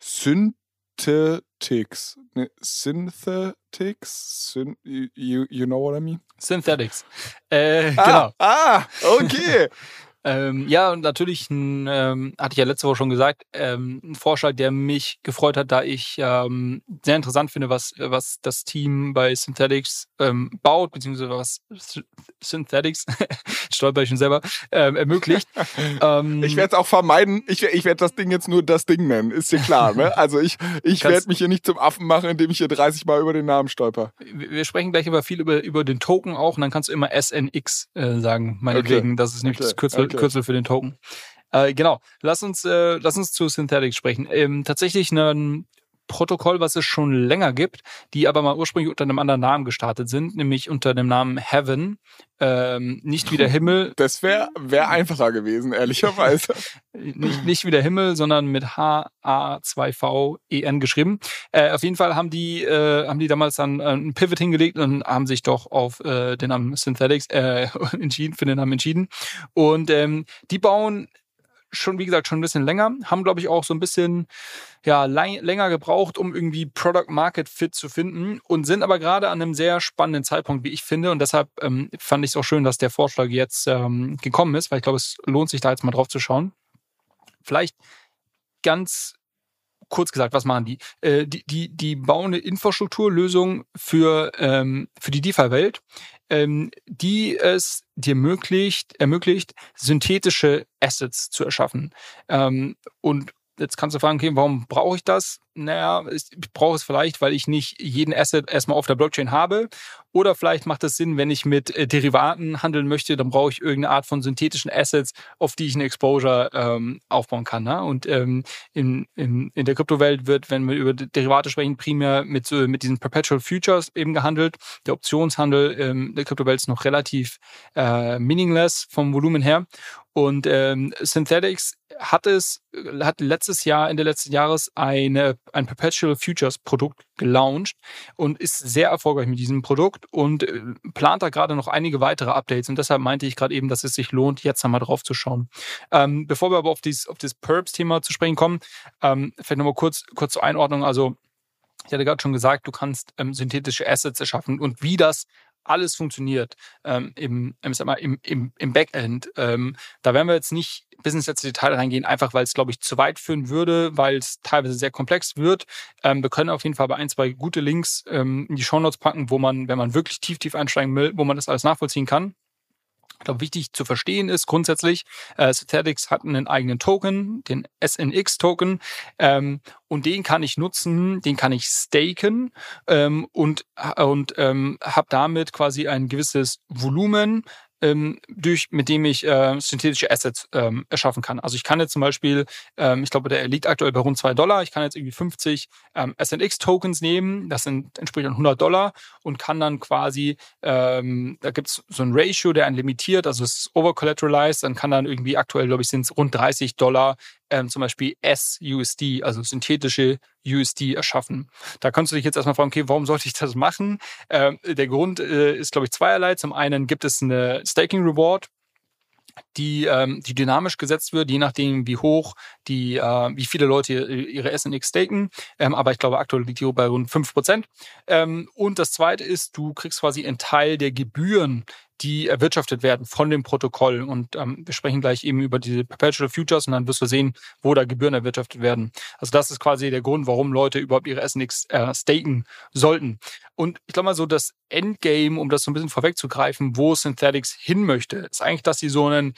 Synthetics. Ne? Synthetics? Syn you, you know what I mean? Synthetics. Äh, ah, genau. Ah, okay. <laughs> Ähm, ja, und natürlich ähm, hatte ich ja letzte Woche schon gesagt, ähm, ein Vorschlag, der mich gefreut hat, da ich ähm, sehr interessant finde, was, was das Team bei Synthetics ähm, baut, beziehungsweise was Synthetics, <laughs> stolper ich schon selber, ähm, ermöglicht. <laughs> ähm, ich werde es auch vermeiden, ich, ich werde das Ding jetzt nur das Ding nennen, ist dir klar, ne? Also ich, ich werde mich hier nicht zum Affen machen, indem ich hier 30 Mal über den Namen stolper. Wir sprechen gleich aber viel über, über den Token auch und dann kannst du immer SNX äh, sagen, meinetwegen. Okay. Das ist nämlich okay. das Kürzel, okay. Kürzel für den Token. Äh, genau, lass uns, äh, lass uns zu Synthetics sprechen. Ähm, tatsächlich ein Protokoll, was es schon länger gibt, die aber mal ursprünglich unter einem anderen Namen gestartet sind, nämlich unter dem Namen Heaven. Ähm, nicht wie der Himmel. <laughs> Das wäre wär einfacher gewesen, ehrlicherweise. <laughs> nicht, nicht wie der Himmel, sondern mit H-A-2-V-E-N geschrieben. Äh, auf jeden Fall haben die, äh, haben die damals dann äh, einen Pivot hingelegt und haben sich doch auf äh, den Namen Synthetics äh, <laughs> entschieden, für den Namen entschieden. Und ähm, die bauen schon, wie gesagt, schon ein bisschen länger, haben, glaube ich, auch so ein bisschen ja, länger gebraucht, um irgendwie Product Market Fit zu finden und sind aber gerade an einem sehr spannenden Zeitpunkt, wie ich finde. Und deshalb ähm, fand ich es auch schön, dass der Vorschlag jetzt ähm, gekommen ist, weil ich glaube, es lohnt sich da jetzt mal drauf zu schauen. Vielleicht ganz kurz gesagt, was machen die? Äh, die, die, die bauen eine Infrastrukturlösung für, ähm, für die DeFi-Welt, ähm, die es dir ermöglicht, ermöglicht, synthetische Assets zu erschaffen. Ähm, und jetzt kannst du fragen, okay, warum brauche ich das? Naja, ich brauche es vielleicht, weil ich nicht jeden Asset erstmal auf der Blockchain habe. Oder vielleicht macht es Sinn, wenn ich mit äh, Derivaten handeln möchte, dann brauche ich irgendeine Art von synthetischen Assets, auf die ich eine Exposure ähm, aufbauen kann. Ne? Und ähm, in, in, in der Kryptowelt wird, wenn wir über Derivate sprechen, primär mit, so, mit diesen Perpetual Futures eben gehandelt. Der Optionshandel ähm, der Kryptowelt ist noch relativ äh, meaningless vom Volumen her. Und ähm, Synthetics hat es, hat letztes Jahr, Ende letzten Jahres eine, ein Perpetual Futures Produkt gelauncht und ist sehr erfolgreich mit diesem Produkt und äh, plant da gerade noch einige weitere Updates. Und deshalb meinte ich gerade eben, dass es sich lohnt, jetzt einmal drauf zu schauen. Ähm, bevor wir aber auf dieses, auf das Perps-Thema zu sprechen kommen, ähm, vielleicht nochmal kurz, kurz zur Einordnung. Also, ich hatte gerade schon gesagt, du kannst ähm, synthetische Assets erschaffen und wie das alles funktioniert ähm, im, mal, im, im, im Backend. Ähm, da werden wir jetzt nicht bis ins letzte Detail reingehen, einfach weil es, glaube ich, zu weit führen würde, weil es teilweise sehr komplex wird. Ähm, wir können auf jeden Fall bei ein, zwei gute Links ähm, in die Shownotes packen, wo man, wenn man wirklich tief, tief einsteigen will, wo man das alles nachvollziehen kann. Ich glaube, wichtig zu verstehen ist grundsätzlich, äh, Synthetics hat einen eigenen Token, den SNX-Token, ähm, und den kann ich nutzen, den kann ich staken ähm, und, und ähm, habe damit quasi ein gewisses Volumen ähm, durch, mit dem ich äh, synthetische Assets ähm, erschaffen kann. Also ich kann jetzt zum Beispiel, ähm, ich glaube, der liegt aktuell bei rund zwei Dollar. Ich kann jetzt irgendwie 50 ähm, SNX-Tokens nehmen, das sind entsprechend 100 Dollar und kann dann quasi, ähm, da gibt es so ein Ratio, der einen limitiert, also es ist overcollateralized, dann kann dann irgendwie aktuell, glaube ich, sind es rund 30 Dollar ähm, zum Beispiel SUSD, also synthetische USD erschaffen. Da kannst du dich jetzt erstmal fragen, okay, warum sollte ich das machen? Ähm, der Grund äh, ist, glaube ich, zweierlei. Zum einen gibt es eine Staking Reward, die, ähm, die dynamisch gesetzt wird, je nachdem, wie hoch die, äh, wie viele Leute ihre SNX staken. Ähm, aber ich glaube, aktuell liegt die bei rund 5%. Ähm, und das zweite ist, du kriegst quasi einen Teil der Gebühren, die erwirtschaftet werden von dem Protokoll. Und ähm, wir sprechen gleich eben über diese Perpetual Futures und dann wirst du sehen, wo da Gebühren erwirtschaftet werden. Also das ist quasi der Grund, warum Leute überhaupt ihre SNX äh, staken sollten. Und ich glaube mal so, das Endgame, um das so ein bisschen vorwegzugreifen, wo Synthetics hin möchte, ist eigentlich, dass sie so ein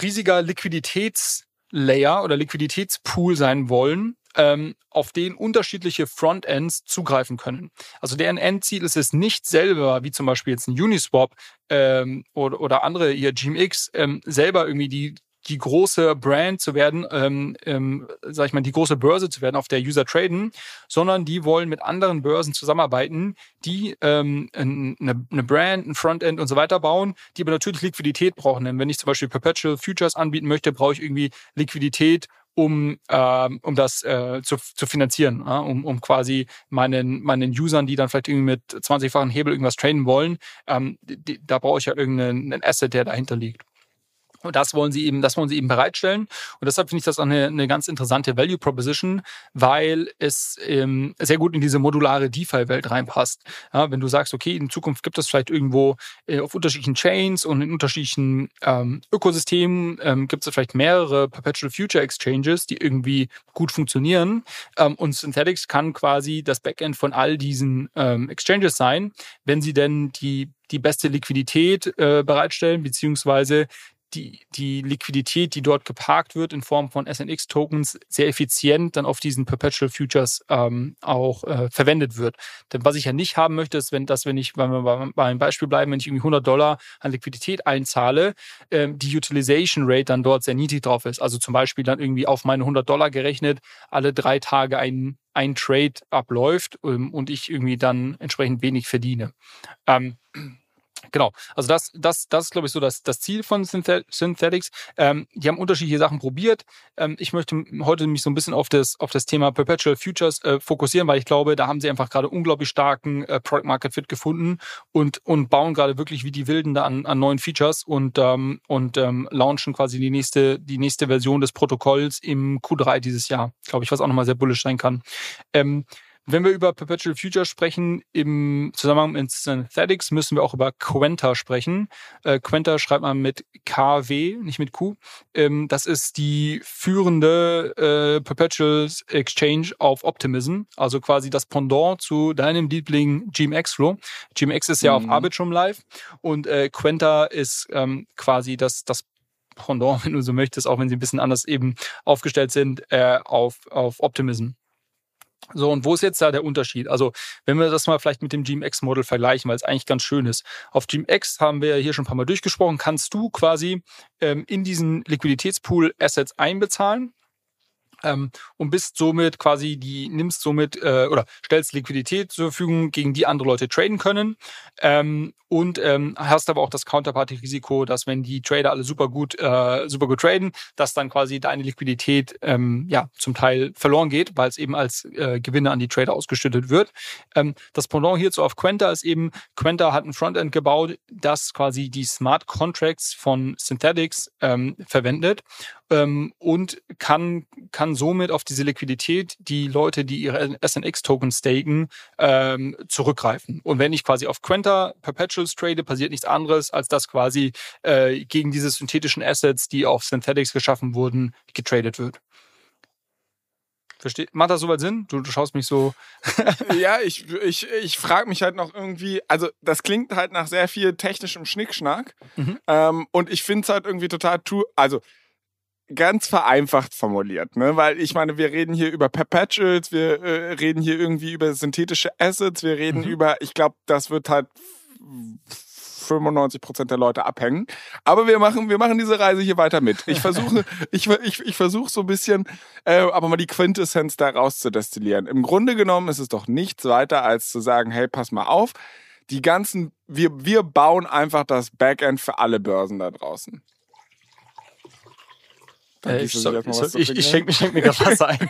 riesiger Liquiditätslayer oder Liquiditätspool sein wollen, ähm, auf den unterschiedliche Frontends zugreifen können. Also deren Endziel ist es nicht selber, wie zum Beispiel jetzt ein Uniswap ähm, oder, oder andere ihr GMX, ähm, selber irgendwie die die große Brand zu werden, ähm, ähm, sag ich mal, die große Börse zu werden, auf der User traden, sondern die wollen mit anderen Börsen zusammenarbeiten, die ähm, eine, eine Brand, ein Frontend und so weiter bauen, die aber natürlich Liquidität brauchen. Denn wenn ich zum Beispiel Perpetual Futures anbieten möchte, brauche ich irgendwie Liquidität, um, äh, um das äh, zu, zu finanzieren, ja? um, um quasi meinen, meinen Usern, die dann vielleicht irgendwie mit 20-fachen Hebel irgendwas trainen wollen, ähm, die, da brauche ich ja irgendeinen Asset, der dahinter liegt. Und das wollen sie eben, das wollen sie eben bereitstellen. Und deshalb finde ich das auch eine, eine ganz interessante Value Proposition, weil es ähm, sehr gut in diese modulare DeFi-Welt reinpasst. Ja, wenn du sagst, okay, in Zukunft gibt es vielleicht irgendwo äh, auf unterschiedlichen Chains und in unterschiedlichen ähm, Ökosystemen ähm, gibt es vielleicht mehrere Perpetual Future Exchanges, die irgendwie gut funktionieren. Ähm, und Synthetics kann quasi das Backend von all diesen ähm, Exchanges sein, wenn sie denn die die beste Liquidität äh, bereitstellen, beziehungsweise die, die Liquidität, die dort geparkt wird in Form von SNX-Tokens, sehr effizient dann auf diesen Perpetual Futures ähm, auch äh, verwendet wird. Denn was ich ja nicht haben möchte, ist, wenn das, wenn ich, wenn wir bei einem Beispiel bleiben, wenn ich irgendwie 100 Dollar an Liquidität einzahle, ähm, die Utilization Rate dann dort sehr niedrig drauf ist. Also zum Beispiel dann irgendwie auf meine 100 Dollar gerechnet, alle drei Tage ein, ein Trade abläuft ähm, und ich irgendwie dann entsprechend wenig verdiene. Ähm, Genau, also das, das, das ist, glaube ich, so das, das Ziel von Synthetics. Ähm, die haben unterschiedliche Sachen probiert. Ähm, ich möchte heute mich so ein bisschen auf das, auf das Thema Perpetual Futures äh, fokussieren, weil ich glaube, da haben sie einfach gerade unglaublich starken äh, Product Market Fit gefunden und, und bauen gerade wirklich wie die Wilden da an, an neuen Features und, ähm, und ähm, launchen quasi die nächste, die nächste Version des Protokolls im Q3 dieses Jahr, glaube ich, was auch nochmal sehr bullish sein kann. Wenn wir über Perpetual Future sprechen, im Zusammenhang mit Synthetics, müssen wir auch über Quenta sprechen. Äh, Quenta schreibt man mit KW, nicht mit Q. Ähm, das ist die führende äh, Perpetual Exchange auf Optimism, also quasi das Pendant zu deinem Liebling GMX Flow. GMX ist ja mhm. auf Arbitrum live und äh, Quenta ist ähm, quasi das, das Pendant, <laughs> wenn du so möchtest, auch wenn sie ein bisschen anders eben aufgestellt sind, äh, auf, auf Optimism. So, und wo ist jetzt da der Unterschied? Also, wenn wir das mal vielleicht mit dem GMX-Model vergleichen, weil es eigentlich ganz schön ist. Auf GMX haben wir ja hier schon ein paar Mal durchgesprochen, kannst du quasi ähm, in diesen Liquiditätspool Assets einbezahlen ähm, und bist somit quasi die, nimmst somit äh, oder stellst Liquidität zur Verfügung, gegen die andere Leute traden können. Ähm, und ähm, hast aber auch das Counterparty-Risiko, dass wenn die Trader alle super gut, äh, super gut traden, dass dann quasi deine Liquidität ähm, ja zum Teil verloren geht, weil es eben als äh, Gewinne an die Trader ausgeschüttet wird. Ähm, das Pendant hierzu auf Quenta ist eben, Quenta hat ein Frontend gebaut, das quasi die Smart Contracts von Synthetics ähm, verwendet ähm, und kann, kann somit auf diese Liquidität, die Leute, die ihre SNX-Token staken, ähm, zurückgreifen. Und wenn ich quasi auf Quenta Perpetuals trade, passiert nichts anderes, als dass quasi äh, gegen diese synthetischen Assets, die auf Synthetics geschaffen wurden, getradet wird. Versteht, macht das soweit Sinn? Du, du schaust mich so. <laughs> ja, ich, ich, ich frage mich halt noch irgendwie, also das klingt halt nach sehr viel technischem Schnickschnack. Mhm. Ähm, und ich finde es halt irgendwie total. Also ganz vereinfacht formuliert, ne? Weil ich meine, wir reden hier über Perpetuals, wir äh, reden hier irgendwie über synthetische Assets, wir reden mhm. über, ich glaube, das wird halt 95 Prozent der Leute abhängen. Aber wir machen, wir machen diese Reise hier weiter mit. Ich versuche, <laughs> ich, ich, ich versuche so ein bisschen, äh, aber mal die Quintessenz da rauszudestillieren. Im Grunde genommen ist es doch nichts weiter, als zu sagen, hey, pass mal auf, die ganzen, wir, wir bauen einfach das Backend für alle Börsen da draußen. Äh, ich, so, ich, ich schenke schenk mir gerade Wasser ein. <laughs>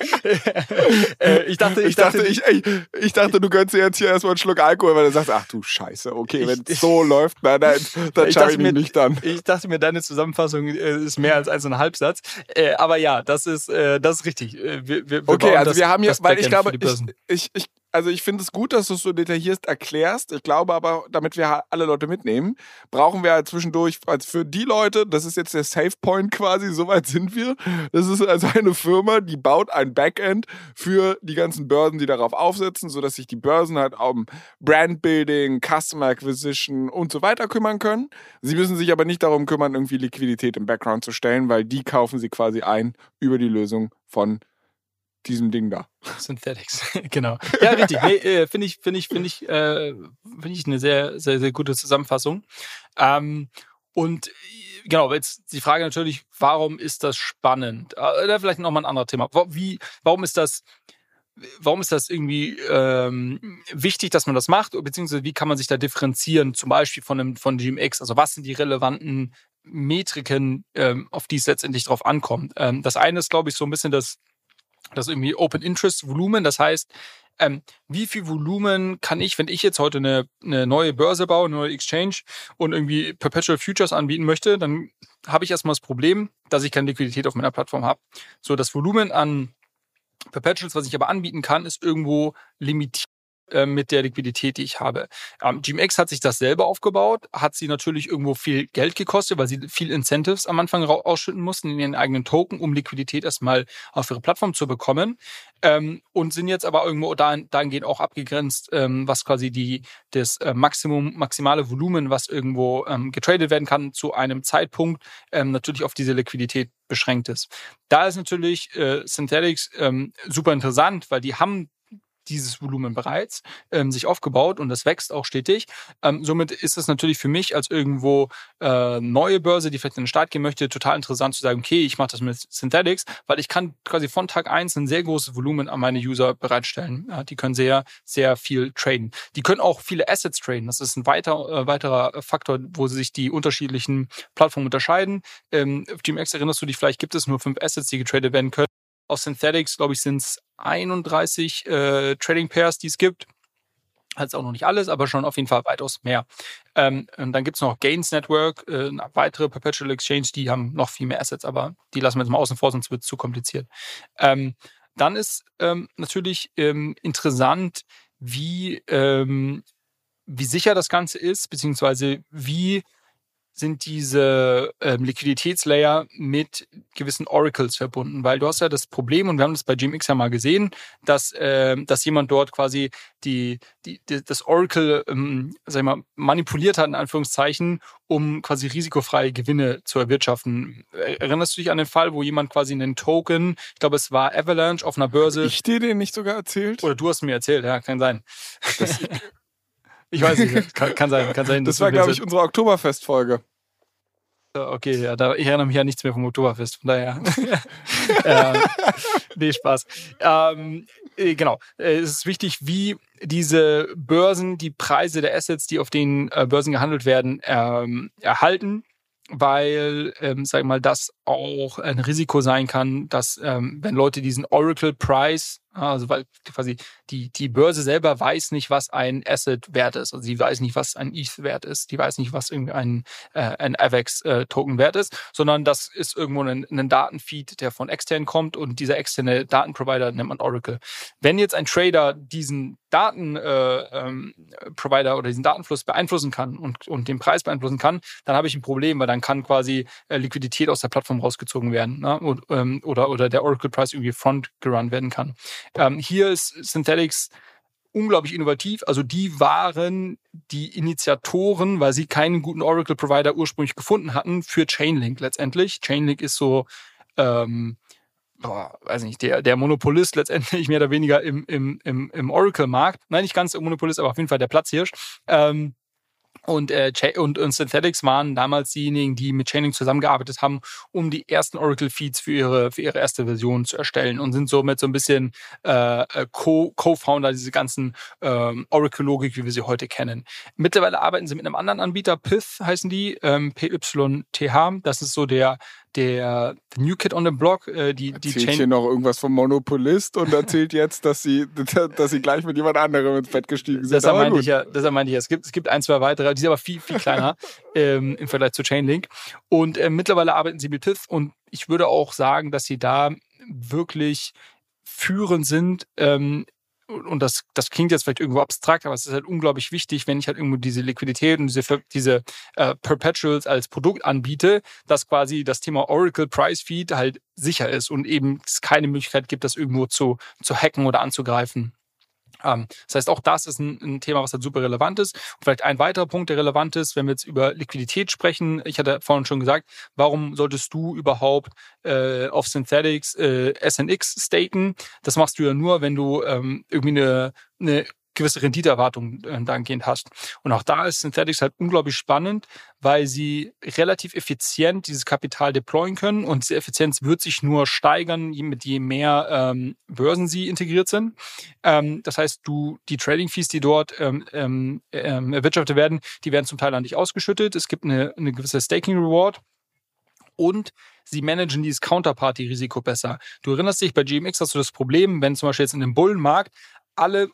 äh, ich dachte, ich, dachte, ich, ich, ich, dachte, du gönnst dir jetzt hier erstmal einen Schluck Alkohol, weil du sagst, ach du Scheiße, okay, wenn es so läuft, na, dann, <laughs> dann schaue ich mich nicht dann. Ich dachte mir, deine Zusammenfassung äh, ist mehr als ein und ein Halbsatz. Äh, aber ja, das ist, äh, das ist richtig. Äh, wir, wir, wir okay, also das, wir haben hier, weil ich glaube, ich, ich also ich finde es gut, dass du es so detailliert erklärst. Ich glaube aber, damit wir alle Leute mitnehmen, brauchen wir halt zwischendurch, also für die Leute, das ist jetzt der Safe Point quasi, soweit sind wir. Das ist also eine Firma, die baut ein Backend für die ganzen Börsen, die darauf aufsetzen, sodass sich die Börsen halt um Brandbuilding, Customer Acquisition und so weiter kümmern können. Sie müssen sich aber nicht darum kümmern, irgendwie Liquidität im Background zu stellen, weil die kaufen sie quasi ein über die Lösung von diesem Ding da. Synthetics, <laughs> genau. Ja, richtig. Nee, äh, finde ich, finde ich, finde ich, äh, finde ich eine sehr, sehr, sehr gute Zusammenfassung. Ähm, und genau, jetzt die Frage natürlich, warum ist das spannend? Äh, vielleicht nochmal ein anderes Thema. Wie, warum ist das, warum ist das irgendwie ähm, wichtig, dass man das macht? Beziehungsweise wie kann man sich da differenzieren, zum Beispiel von einem von GMX? Also was sind die relevanten Metriken, ähm, auf die es letztendlich drauf ankommt? Ähm, das eine ist, glaube ich, so ein bisschen das das ist irgendwie Open Interest Volumen. Das heißt, ähm, wie viel Volumen kann ich, wenn ich jetzt heute eine, eine neue Börse baue, eine neue Exchange und irgendwie Perpetual Futures anbieten möchte, dann habe ich erstmal das Problem, dass ich keine Liquidität auf meiner Plattform habe. So, das Volumen an Perpetuals, was ich aber anbieten kann, ist irgendwo limitiert mit der Liquidität, die ich habe. Ähm, GMX hat sich das selber aufgebaut, hat sie natürlich irgendwo viel Geld gekostet, weil sie viel Incentives am Anfang ausschütten mussten in ihren eigenen Token, um Liquidität erstmal auf ihre Plattform zu bekommen. Ähm, und sind jetzt aber irgendwo dahingehend auch abgegrenzt, ähm, was quasi die, das äh, Maximum, maximale Volumen, was irgendwo ähm, getradet werden kann, zu einem Zeitpunkt ähm, natürlich auf diese Liquidität beschränkt ist. Da ist natürlich äh, Synthetics ähm, super interessant, weil die haben dieses Volumen bereits ähm, sich aufgebaut und das wächst auch stetig. Ähm, somit ist es natürlich für mich als irgendwo äh, neue Börse, die vielleicht in den Start gehen möchte, total interessant zu sagen, okay, ich mache das mit Synthetics, weil ich kann quasi von Tag eins ein sehr großes Volumen an meine User bereitstellen. Ja, die können sehr, sehr viel traden. Die können auch viele Assets traden. Das ist ein weiter, äh, weiterer Faktor, wo sich die unterschiedlichen Plattformen unterscheiden. Ähm, auf GMX erinnerst du dich, vielleicht gibt es nur fünf Assets, die getradet werden können. Aus Synthetics, glaube ich, sind es 31 äh, Trading Pairs, die es gibt. Also auch noch nicht alles, aber schon auf jeden Fall weitaus mehr. Ähm, und dann gibt es noch Gains Network, äh, eine weitere Perpetual Exchange, die haben noch viel mehr Assets, aber die lassen wir jetzt mal außen vor, sonst wird es zu kompliziert. Ähm, dann ist ähm, natürlich ähm, interessant, wie, ähm, wie sicher das Ganze ist, beziehungsweise wie sind diese ähm, Liquiditätslayer mit gewissen Oracles verbunden, weil du hast ja das Problem, und wir haben das bei GMX ja mal gesehen, dass, äh, dass jemand dort quasi die, die, die das Oracle ähm, sag ich mal, manipuliert hat, in Anführungszeichen, um quasi risikofreie Gewinne zu erwirtschaften. Erinnerst du dich an den Fall, wo jemand quasi einen Token, ich glaube, es war Avalanche auf einer Börse. Ich dir den nicht sogar erzählt? Oder du hast mir erzählt, ja, kann sein. <laughs> ich weiß nicht, <laughs> kann, kann, sein, kann sein. Das war, glaube ich, unsere Oktoberfest-Folge. Okay, ja, da, ich erinnere mich ja nichts mehr vom Oktoberfest, von daher. <laughs> <laughs> äh, nee, Spaß. Ähm, äh, genau, äh, es ist wichtig, wie diese Börsen die Preise der Assets, die auf den äh, Börsen gehandelt werden, ähm, erhalten weil, ähm, sag ich mal, das auch ein Risiko sein kann, dass ähm, wenn Leute diesen Oracle Price, also weil quasi die, die Börse selber weiß nicht, was ein Asset wert ist. Also sie weiß nicht, was ein ETH wert ist. Die weiß nicht, was irgendwie ein, äh, ein AVEX äh, wert ist, sondern das ist irgendwo ein, ein Datenfeed, der von extern kommt und dieser externe Datenprovider nennt man Oracle. Wenn jetzt ein Trader diesen Datenprovider äh, ähm, oder diesen Datenfluss beeinflussen kann und, und den Preis beeinflussen kann, dann habe ich ein Problem, weil dann kann quasi äh, Liquidität aus der Plattform rausgezogen werden ne? und, ähm, oder, oder der Oracle Price irgendwie front gerun werden kann. Ähm, hier ist Synthetics unglaublich innovativ. Also die waren die Initiatoren, weil sie keinen guten Oracle-Provider ursprünglich gefunden hatten, für Chainlink letztendlich. Chainlink ist so ähm, boah, weiß nicht, der, der Monopolist letztendlich mehr oder weniger im, im, im, im Oracle-Markt. Nein, nicht ganz der Monopolist, aber auf jeden Fall der Platzhirsch. Ähm, und, äh, und, und Synthetics waren damals diejenigen, die mit Chaining zusammengearbeitet haben, um die ersten Oracle-Feeds für ihre, für ihre erste Version zu erstellen und sind somit so ein bisschen äh, äh Co-Founder -Co dieser ganzen ähm, Oracle-Logik, wie wir sie heute kennen. Mittlerweile arbeiten sie mit einem anderen Anbieter, Pith heißen die, ähm, PYTH. Das ist so der, der New Kid on the Block, äh, die, die Chain hier noch irgendwas vom Monopolist und erzählt jetzt, dass sie, <laughs> dass sie gleich mit jemand anderem ins Bett gestiegen sind. Deshalb meinte ich ja, deshalb meinte ich ja. Es gibt, es gibt ein, zwei weitere, die sind aber viel, viel kleiner <laughs> ähm, im Vergleich zu Chainlink. Und äh, mittlerweile arbeiten sie mit Pith und ich würde auch sagen, dass sie da wirklich führend sind ähm, und das, das klingt jetzt vielleicht irgendwo abstrakt, aber es ist halt unglaublich wichtig, wenn ich halt irgendwo diese Liquidität und diese, diese äh, Perpetuals als Produkt anbiete, dass quasi das Thema Oracle Price Feed halt sicher ist und eben es keine Möglichkeit gibt, das irgendwo zu, zu hacken oder anzugreifen. Ähm, das heißt, auch das ist ein, Thema, was halt super relevant ist. Und vielleicht ein weiterer Punkt, der relevant ist, wenn wir jetzt über Liquidität sprechen. Ich hatte vorhin schon gesagt, warum solltest du überhaupt äh, auf Synthetics äh, SNX staken? Das machst du ja nur, wenn du ähm, irgendwie eine, eine gewisse Renditeerwartungen äh, dahingehend hast. Und auch da ist Synthetics halt unglaublich spannend, weil sie relativ effizient dieses Kapital deployen können und diese Effizienz wird sich nur steigern, mit je mehr ähm, Börsen sie integriert sind. Ähm, das heißt, du die Trading Fees, die dort ähm, ähm, ähm, erwirtschaftet werden, die werden zum Teil an dich ausgeschüttet. Es gibt eine, eine gewisse Staking Reward und sie managen dieses Counterparty-Risiko besser. Du erinnerst dich, bei GMX hast du das Problem, wenn zum Beispiel jetzt in dem Bullenmarkt alle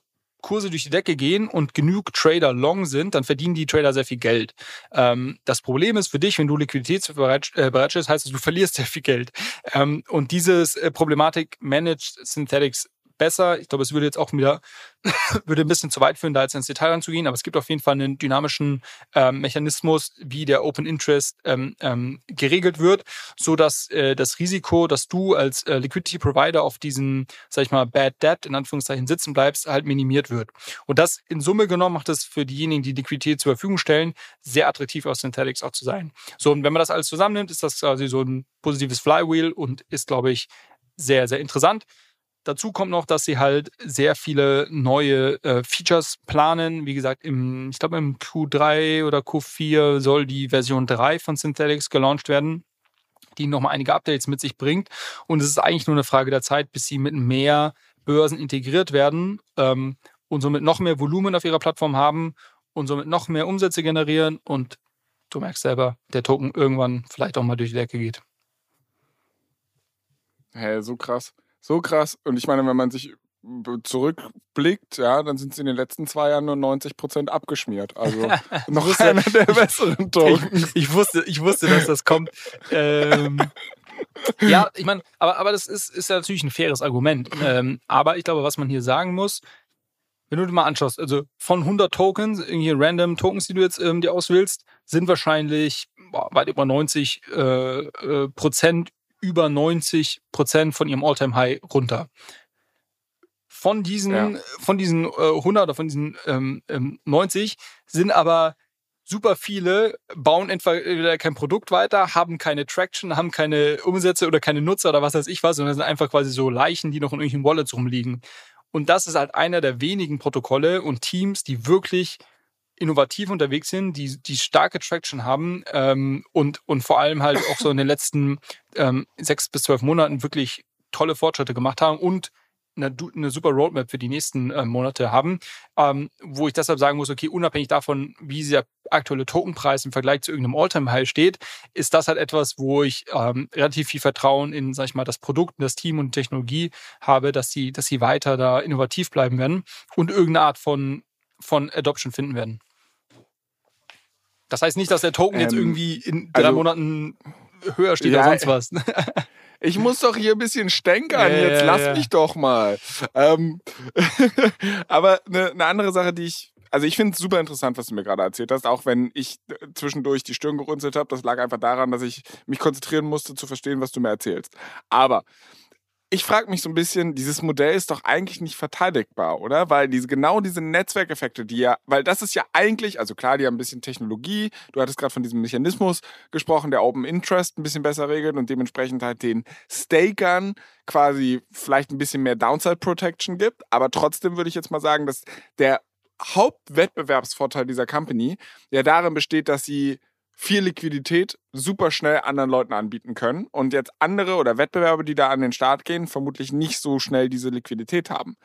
Kurse durch die Decke gehen und genug Trader long sind, dann verdienen die Trader sehr viel Geld. Ähm, das Problem ist für dich, wenn du Liquiditätsbereitstellst, heißt es, du verlierst sehr viel Geld. Ähm, und dieses äh, Problematik managt Synthetics besser. Ich glaube, es würde jetzt auch wieder <laughs> würde ein bisschen zu weit führen, da jetzt ins Detail ranzugehen, aber es gibt auf jeden Fall einen dynamischen ähm, Mechanismus, wie der Open Interest ähm, ähm, geregelt wird, so dass äh, das Risiko, dass du als äh, Liquidity Provider auf diesen, sag ich mal, Bad Debt in Anführungszeichen sitzen bleibst, halt minimiert wird. Und das in Summe genommen macht es für diejenigen, die Liquidität zur Verfügung stellen, sehr attraktiv aus Synthetics auch zu sein. So, und wenn man das alles zusammennimmt, ist das quasi so ein positives Flywheel und ist, glaube ich, sehr, sehr interessant. Dazu kommt noch, dass sie halt sehr viele neue äh, Features planen. Wie gesagt, im, ich glaube im Q3 oder Q4 soll die Version 3 von Synthetics gelauncht werden, die nochmal einige Updates mit sich bringt. Und es ist eigentlich nur eine Frage der Zeit, bis sie mit mehr Börsen integriert werden ähm, und somit noch mehr Volumen auf ihrer Plattform haben und somit noch mehr Umsätze generieren und du merkst selber, der Token irgendwann vielleicht auch mal durch die Decke geht. Hä, hey, so krass. So krass. Und ich meine, wenn man sich zurückblickt, ja, dann sind sie in den letzten zwei Jahren nur 90 Prozent abgeschmiert. Also <laughs> noch wusste, einer der besseren Tokens. Ich, ich, wusste, ich wusste, dass das kommt. Ähm, ja, ich meine, aber, aber das ist, ist ja natürlich ein faires Argument. Ähm, aber ich glaube, was man hier sagen muss, wenn du dir mal anschaust, also von 100 Tokens, irgendwie random Tokens, die du jetzt ähm, dir auswählst, sind wahrscheinlich boah, weit über 90 äh, äh, Prozent, über 90 Prozent von ihrem All-Time-High runter. Von diesen, ja. von diesen äh, 100 oder von diesen ähm, 90 ähm, sind aber super viele bauen entweder kein Produkt weiter, haben keine Traction, haben keine Umsätze oder keine Nutzer oder was weiß ich was, sondern sind einfach quasi so Leichen, die noch in irgendwelchen Wallets rumliegen. Und das ist halt einer der wenigen Protokolle und Teams, die wirklich innovativ unterwegs sind, die, die starke Traction haben ähm, und, und vor allem halt auch so in den letzten ähm, sechs bis zwölf Monaten wirklich tolle Fortschritte gemacht haben und eine, eine super Roadmap für die nächsten äh, Monate haben, ähm, wo ich deshalb sagen muss, okay, unabhängig davon, wie der aktuelle Tokenpreis im Vergleich zu irgendeinem Alltime-High steht, ist das halt etwas, wo ich ähm, relativ viel Vertrauen in, sag ich mal, das Produkt, das Team und Technologie habe, dass sie, dass sie weiter da innovativ bleiben werden und irgendeine Art von, von Adoption finden werden. Das heißt nicht, dass der Token ähm, jetzt irgendwie in drei also, Monaten höher steht ja, oder sonst was. <laughs> Ich muss doch hier ein bisschen stänkern. Ja, Jetzt lass ja. mich doch mal. Ähm, <laughs> aber eine ne andere Sache, die ich also ich finde es super interessant, was du mir gerade erzählt hast, auch wenn ich zwischendurch die Stirn gerunzelt habe. Das lag einfach daran, dass ich mich konzentrieren musste, zu verstehen, was du mir erzählst. Aber ich frage mich so ein bisschen, dieses Modell ist doch eigentlich nicht verteidigbar, oder? Weil diese, genau diese Netzwerkeffekte, die ja, weil das ist ja eigentlich, also klar, die haben ein bisschen Technologie, du hattest gerade von diesem Mechanismus gesprochen, der Open Interest ein bisschen besser regelt und dementsprechend halt den Stakern quasi vielleicht ein bisschen mehr Downside Protection gibt, aber trotzdem würde ich jetzt mal sagen, dass der Hauptwettbewerbsvorteil dieser Company ja darin besteht, dass sie viel Liquidität super schnell anderen Leuten anbieten können und jetzt andere oder Wettbewerber, die da an den Start gehen, vermutlich nicht so schnell diese Liquidität haben.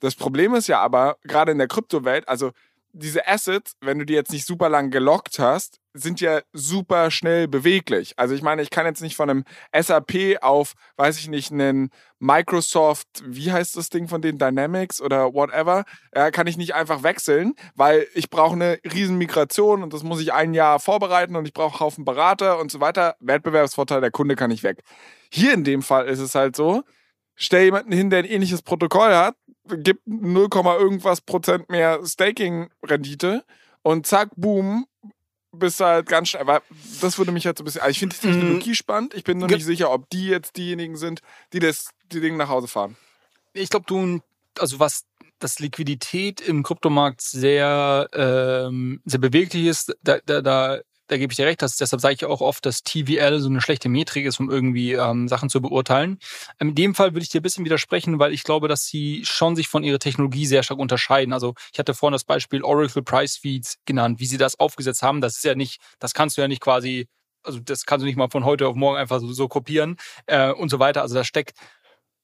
Das Problem ist ja aber, gerade in der Kryptowelt, also diese Assets, wenn du die jetzt nicht super lang gelockt hast, sind ja super schnell beweglich. Also ich meine, ich kann jetzt nicht von einem SAP auf, weiß ich nicht, einen Microsoft, wie heißt das Ding von den Dynamics oder whatever, ja, kann ich nicht einfach wechseln, weil ich brauche eine riesen Migration und das muss ich ein Jahr vorbereiten und ich brauche einen Haufen Berater und so weiter. Wettbewerbsvorteil, der Kunde kann nicht weg. Hier in dem Fall ist es halt so, stell jemanden hin, der ein ähnliches Protokoll hat, gibt 0, irgendwas Prozent mehr Staking-Rendite und zack, boom, bist halt ganz schnell. Aber das würde mich jetzt so ein bisschen. Also ich finde die Technologie mhm. spannend. Ich bin nur nicht sicher, ob die jetzt diejenigen sind, die das die Dinge nach Hause fahren. Ich glaube, du, also was das Liquidität im Kryptomarkt sehr, ähm, sehr beweglich ist, da, da, da da gebe ich dir recht, dass, deshalb sage ich auch oft, dass TVL so eine schlechte Metrik ist, um irgendwie ähm, Sachen zu beurteilen. Ähm, in dem Fall würde ich dir ein bisschen widersprechen, weil ich glaube, dass sie schon sich von ihrer Technologie sehr stark unterscheiden. Also ich hatte vorhin das Beispiel Oracle Price Feeds genannt, wie sie das aufgesetzt haben. Das ist ja nicht, das kannst du ja nicht quasi, also das kannst du nicht mal von heute auf morgen einfach so, so kopieren äh, und so weiter. Also da steckt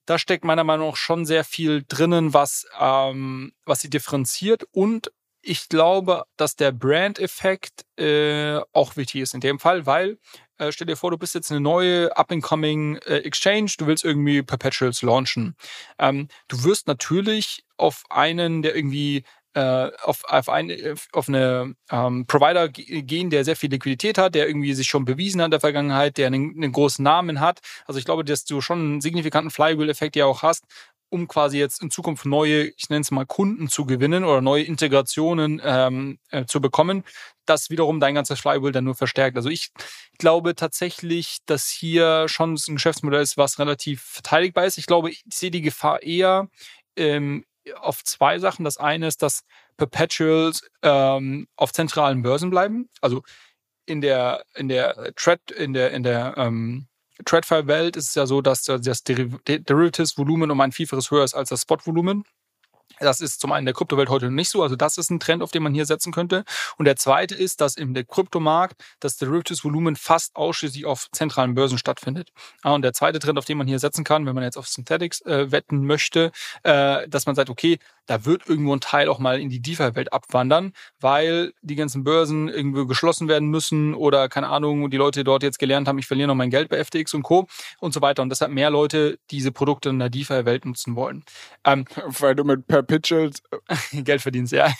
da steckt meiner Meinung nach schon sehr viel drinnen, was, ähm, was sie differenziert und ich glaube, dass der Brand-Effekt äh, auch wichtig ist in dem Fall, weil äh, stell dir vor, du bist jetzt eine neue up-and-coming äh, Exchange, du willst irgendwie Perpetuals launchen. Ähm, du wirst natürlich auf einen, der irgendwie äh, auf, auf, ein, auf eine ähm, Provider gehen, der sehr viel Liquidität hat, der irgendwie sich schon bewiesen hat in der Vergangenheit, der einen, einen großen Namen hat. Also ich glaube, dass du schon einen signifikanten Flywheel-Effekt ja auch hast, um quasi jetzt in Zukunft neue, ich nenne es mal Kunden zu gewinnen oder neue Integrationen ähm, äh, zu bekommen, das wiederum dein ganzes Flywheel dann nur verstärkt. Also ich glaube tatsächlich, dass hier schon ein Geschäftsmodell ist, was relativ verteidigbar ist. Ich glaube, ich sehe die Gefahr eher ähm, auf zwei Sachen. Das eine ist, dass Perpetuals ähm, auf zentralen Börsen bleiben. Also in der in der Thread in der in der ähm, TradFi-Welt ist es ja so, dass das Derivatives-Volumen um ein Vielfaches höher ist als das Spot-Volumen. Das ist zum einen in der Kryptowelt heute nicht so. Also das ist ein Trend, auf den man hier setzen könnte. Und der zweite ist, dass im Kryptomarkt das Derivatives-Volumen fast ausschließlich auf zentralen Börsen stattfindet. Und der zweite Trend, auf den man hier setzen kann, wenn man jetzt auf Synthetics äh, wetten möchte, äh, dass man sagt, okay, da wird irgendwo ein Teil auch mal in die DeFi-Welt abwandern, weil die ganzen Börsen irgendwo geschlossen werden müssen oder keine Ahnung, die Leute dort jetzt gelernt haben, ich verliere noch mein Geld bei FTX und Co. und so weiter. Und deshalb mehr Leute diese Produkte in der DeFi-Welt nutzen wollen. Ähm, weil du mit Perpetuals <laughs> Geld verdienst, ja.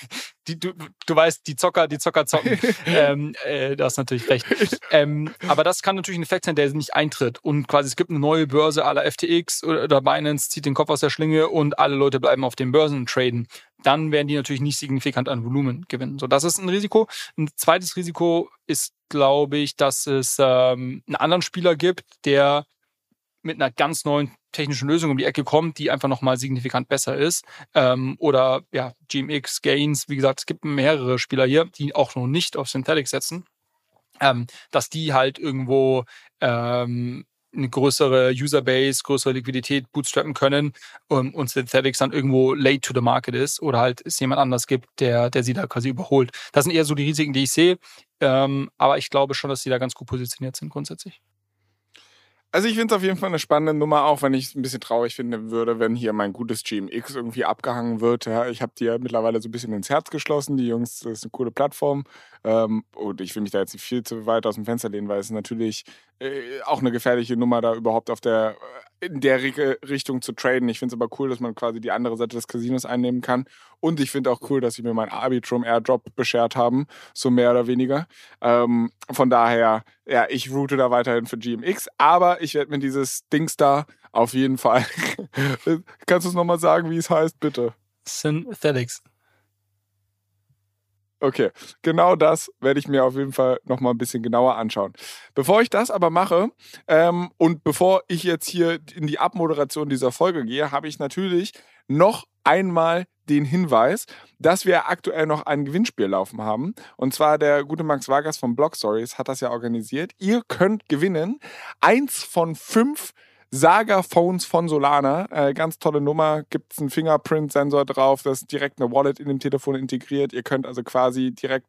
Die, du, du weißt, die Zocker, die Zocker zocken. <laughs> ähm, äh, da hast natürlich recht. Ähm, aber das kann natürlich ein Effekt sein, der nicht eintritt. Und quasi es gibt eine neue Börse aller FTX oder Binance zieht den Kopf aus der Schlinge und alle Leute bleiben auf den Börsen traden. Dann werden die natürlich nicht signifikant an Volumen gewinnen. So, das ist ein Risiko. Ein zweites Risiko ist, glaube ich, dass es ähm, einen anderen Spieler gibt, der mit einer ganz neuen technischen Lösung um die Ecke kommt, die einfach nochmal signifikant besser ist. Ähm, oder ja, GMX, Gains, wie gesagt, es gibt mehrere Spieler hier, die auch noch nicht auf Synthetic setzen. Ähm, dass die halt irgendwo ähm, eine größere Userbase, größere Liquidität bootstrappen können um, und Synthetics dann irgendwo late to the market ist oder halt es jemand anders gibt, der, der sie da quasi überholt. Das sind eher so die Risiken, die ich sehe. Ähm, aber ich glaube schon, dass sie da ganz gut positioniert sind grundsätzlich. Also ich finde es auf jeden Fall eine spannende Nummer, auch wenn ich es ein bisschen traurig finden würde, wenn hier mein gutes GMX irgendwie abgehangen wird. Ja, ich habe die ja mittlerweile so ein bisschen ins Herz geschlossen. Die Jungs, das ist eine coole Plattform. Ähm, und ich will mich da jetzt nicht viel zu weit aus dem Fenster lehnen, weil es natürlich äh, auch eine gefährliche Nummer, da überhaupt auf der in der Richtung zu traden. Ich finde es aber cool, dass man quasi die andere Seite des Casinos einnehmen kann. Und ich finde auch cool, dass sie mir mein Arbitrum Airdrop beschert haben, so mehr oder weniger. Ähm, von daher, ja, ich route da weiterhin für GMX, aber ich werde mir dieses Dings da auf jeden Fall. <laughs> Kannst du es nochmal sagen, wie es heißt, bitte? Synthetics. Okay, genau das werde ich mir auf jeden Fall nochmal ein bisschen genauer anschauen. Bevor ich das aber mache ähm, und bevor ich jetzt hier in die Abmoderation dieser Folge gehe, habe ich natürlich noch einmal den Hinweis, dass wir aktuell noch ein Gewinnspiel laufen haben. Und zwar der gute Max Vargas von Blog Stories hat das ja organisiert. Ihr könnt gewinnen eins von fünf Saga Phones von Solana. Äh, ganz tolle Nummer. Gibt es einen Fingerprint-Sensor drauf, das direkt eine Wallet in dem Telefon integriert. Ihr könnt also quasi direkt.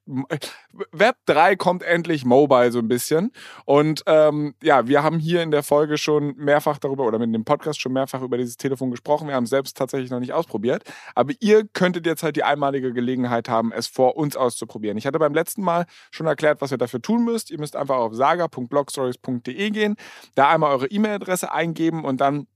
Web 3 kommt endlich mobile so ein bisschen. Und ähm, ja, wir haben hier in der Folge schon mehrfach darüber oder mit dem Podcast schon mehrfach über dieses Telefon gesprochen. Wir haben es selbst tatsächlich noch nicht ausprobiert. Aber ihr könntet jetzt halt die einmalige Gelegenheit haben, es vor uns auszuprobieren. Ich hatte beim letzten Mal schon erklärt, was ihr dafür tun müsst. Ihr müsst einfach auf saga.blogstories.de gehen, da einmal eure E-Mail-Adresse eingeben eingeben und dann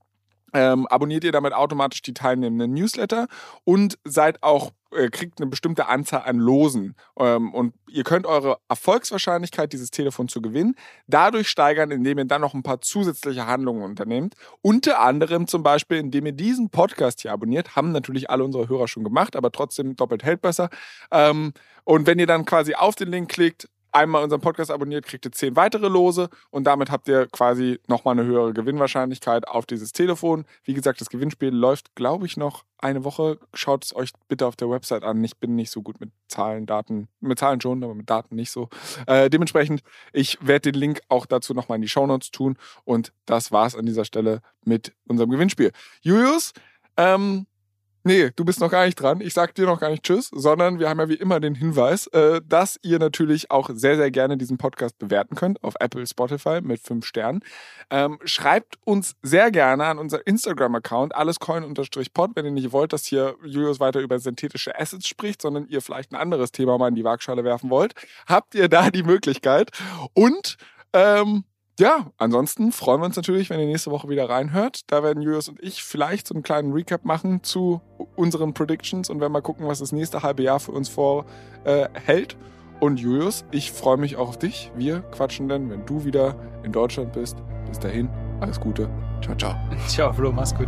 ähm, abonniert ihr damit automatisch die teilnehmenden Newsletter und seid auch äh, kriegt eine bestimmte Anzahl an Losen ähm, und ihr könnt eure Erfolgswahrscheinlichkeit, dieses Telefon zu gewinnen, dadurch steigern, indem ihr dann noch ein paar zusätzliche Handlungen unternehmt. Unter anderem zum Beispiel, indem ihr diesen Podcast hier abonniert, haben natürlich alle unsere Hörer schon gemacht, aber trotzdem doppelt hält besser. Ähm, und wenn ihr dann quasi auf den Link klickt, einmal unseren Podcast abonniert, kriegt ihr zehn weitere Lose und damit habt ihr quasi nochmal eine höhere Gewinnwahrscheinlichkeit auf dieses Telefon. Wie gesagt, das Gewinnspiel läuft, glaube ich, noch eine Woche. Schaut es euch bitte auf der Website an. Ich bin nicht so gut mit Zahlen, Daten, mit Zahlen schon, aber mit Daten nicht so. Äh, dementsprechend, ich werde den Link auch dazu nochmal in die Shownotes tun und das war's an dieser Stelle mit unserem Gewinnspiel. Julius, ähm, Nee, du bist noch gar nicht dran. Ich sag dir noch gar nicht Tschüss, sondern wir haben ja wie immer den Hinweis, äh, dass ihr natürlich auch sehr, sehr gerne diesen Podcast bewerten könnt auf Apple, Spotify mit fünf Sternen. Ähm, schreibt uns sehr gerne an unser Instagram-Account, allescoin-pod, wenn ihr nicht wollt, dass hier Julius weiter über synthetische Assets spricht, sondern ihr vielleicht ein anderes Thema mal in die Waagschale werfen wollt. Habt ihr da die Möglichkeit? Und ähm, ja, ansonsten freuen wir uns natürlich, wenn ihr nächste Woche wieder reinhört. Da werden Julius und ich vielleicht so einen kleinen Recap machen zu unseren Predictions und werden mal gucken, was das nächste halbe Jahr für uns vorhält. Äh, und Julius, ich freue mich auch auf dich. Wir quatschen dann, wenn du wieder in Deutschland bist. Bis dahin, alles Gute. Ciao, ciao. <laughs> Ciao, Flo, mach's gut.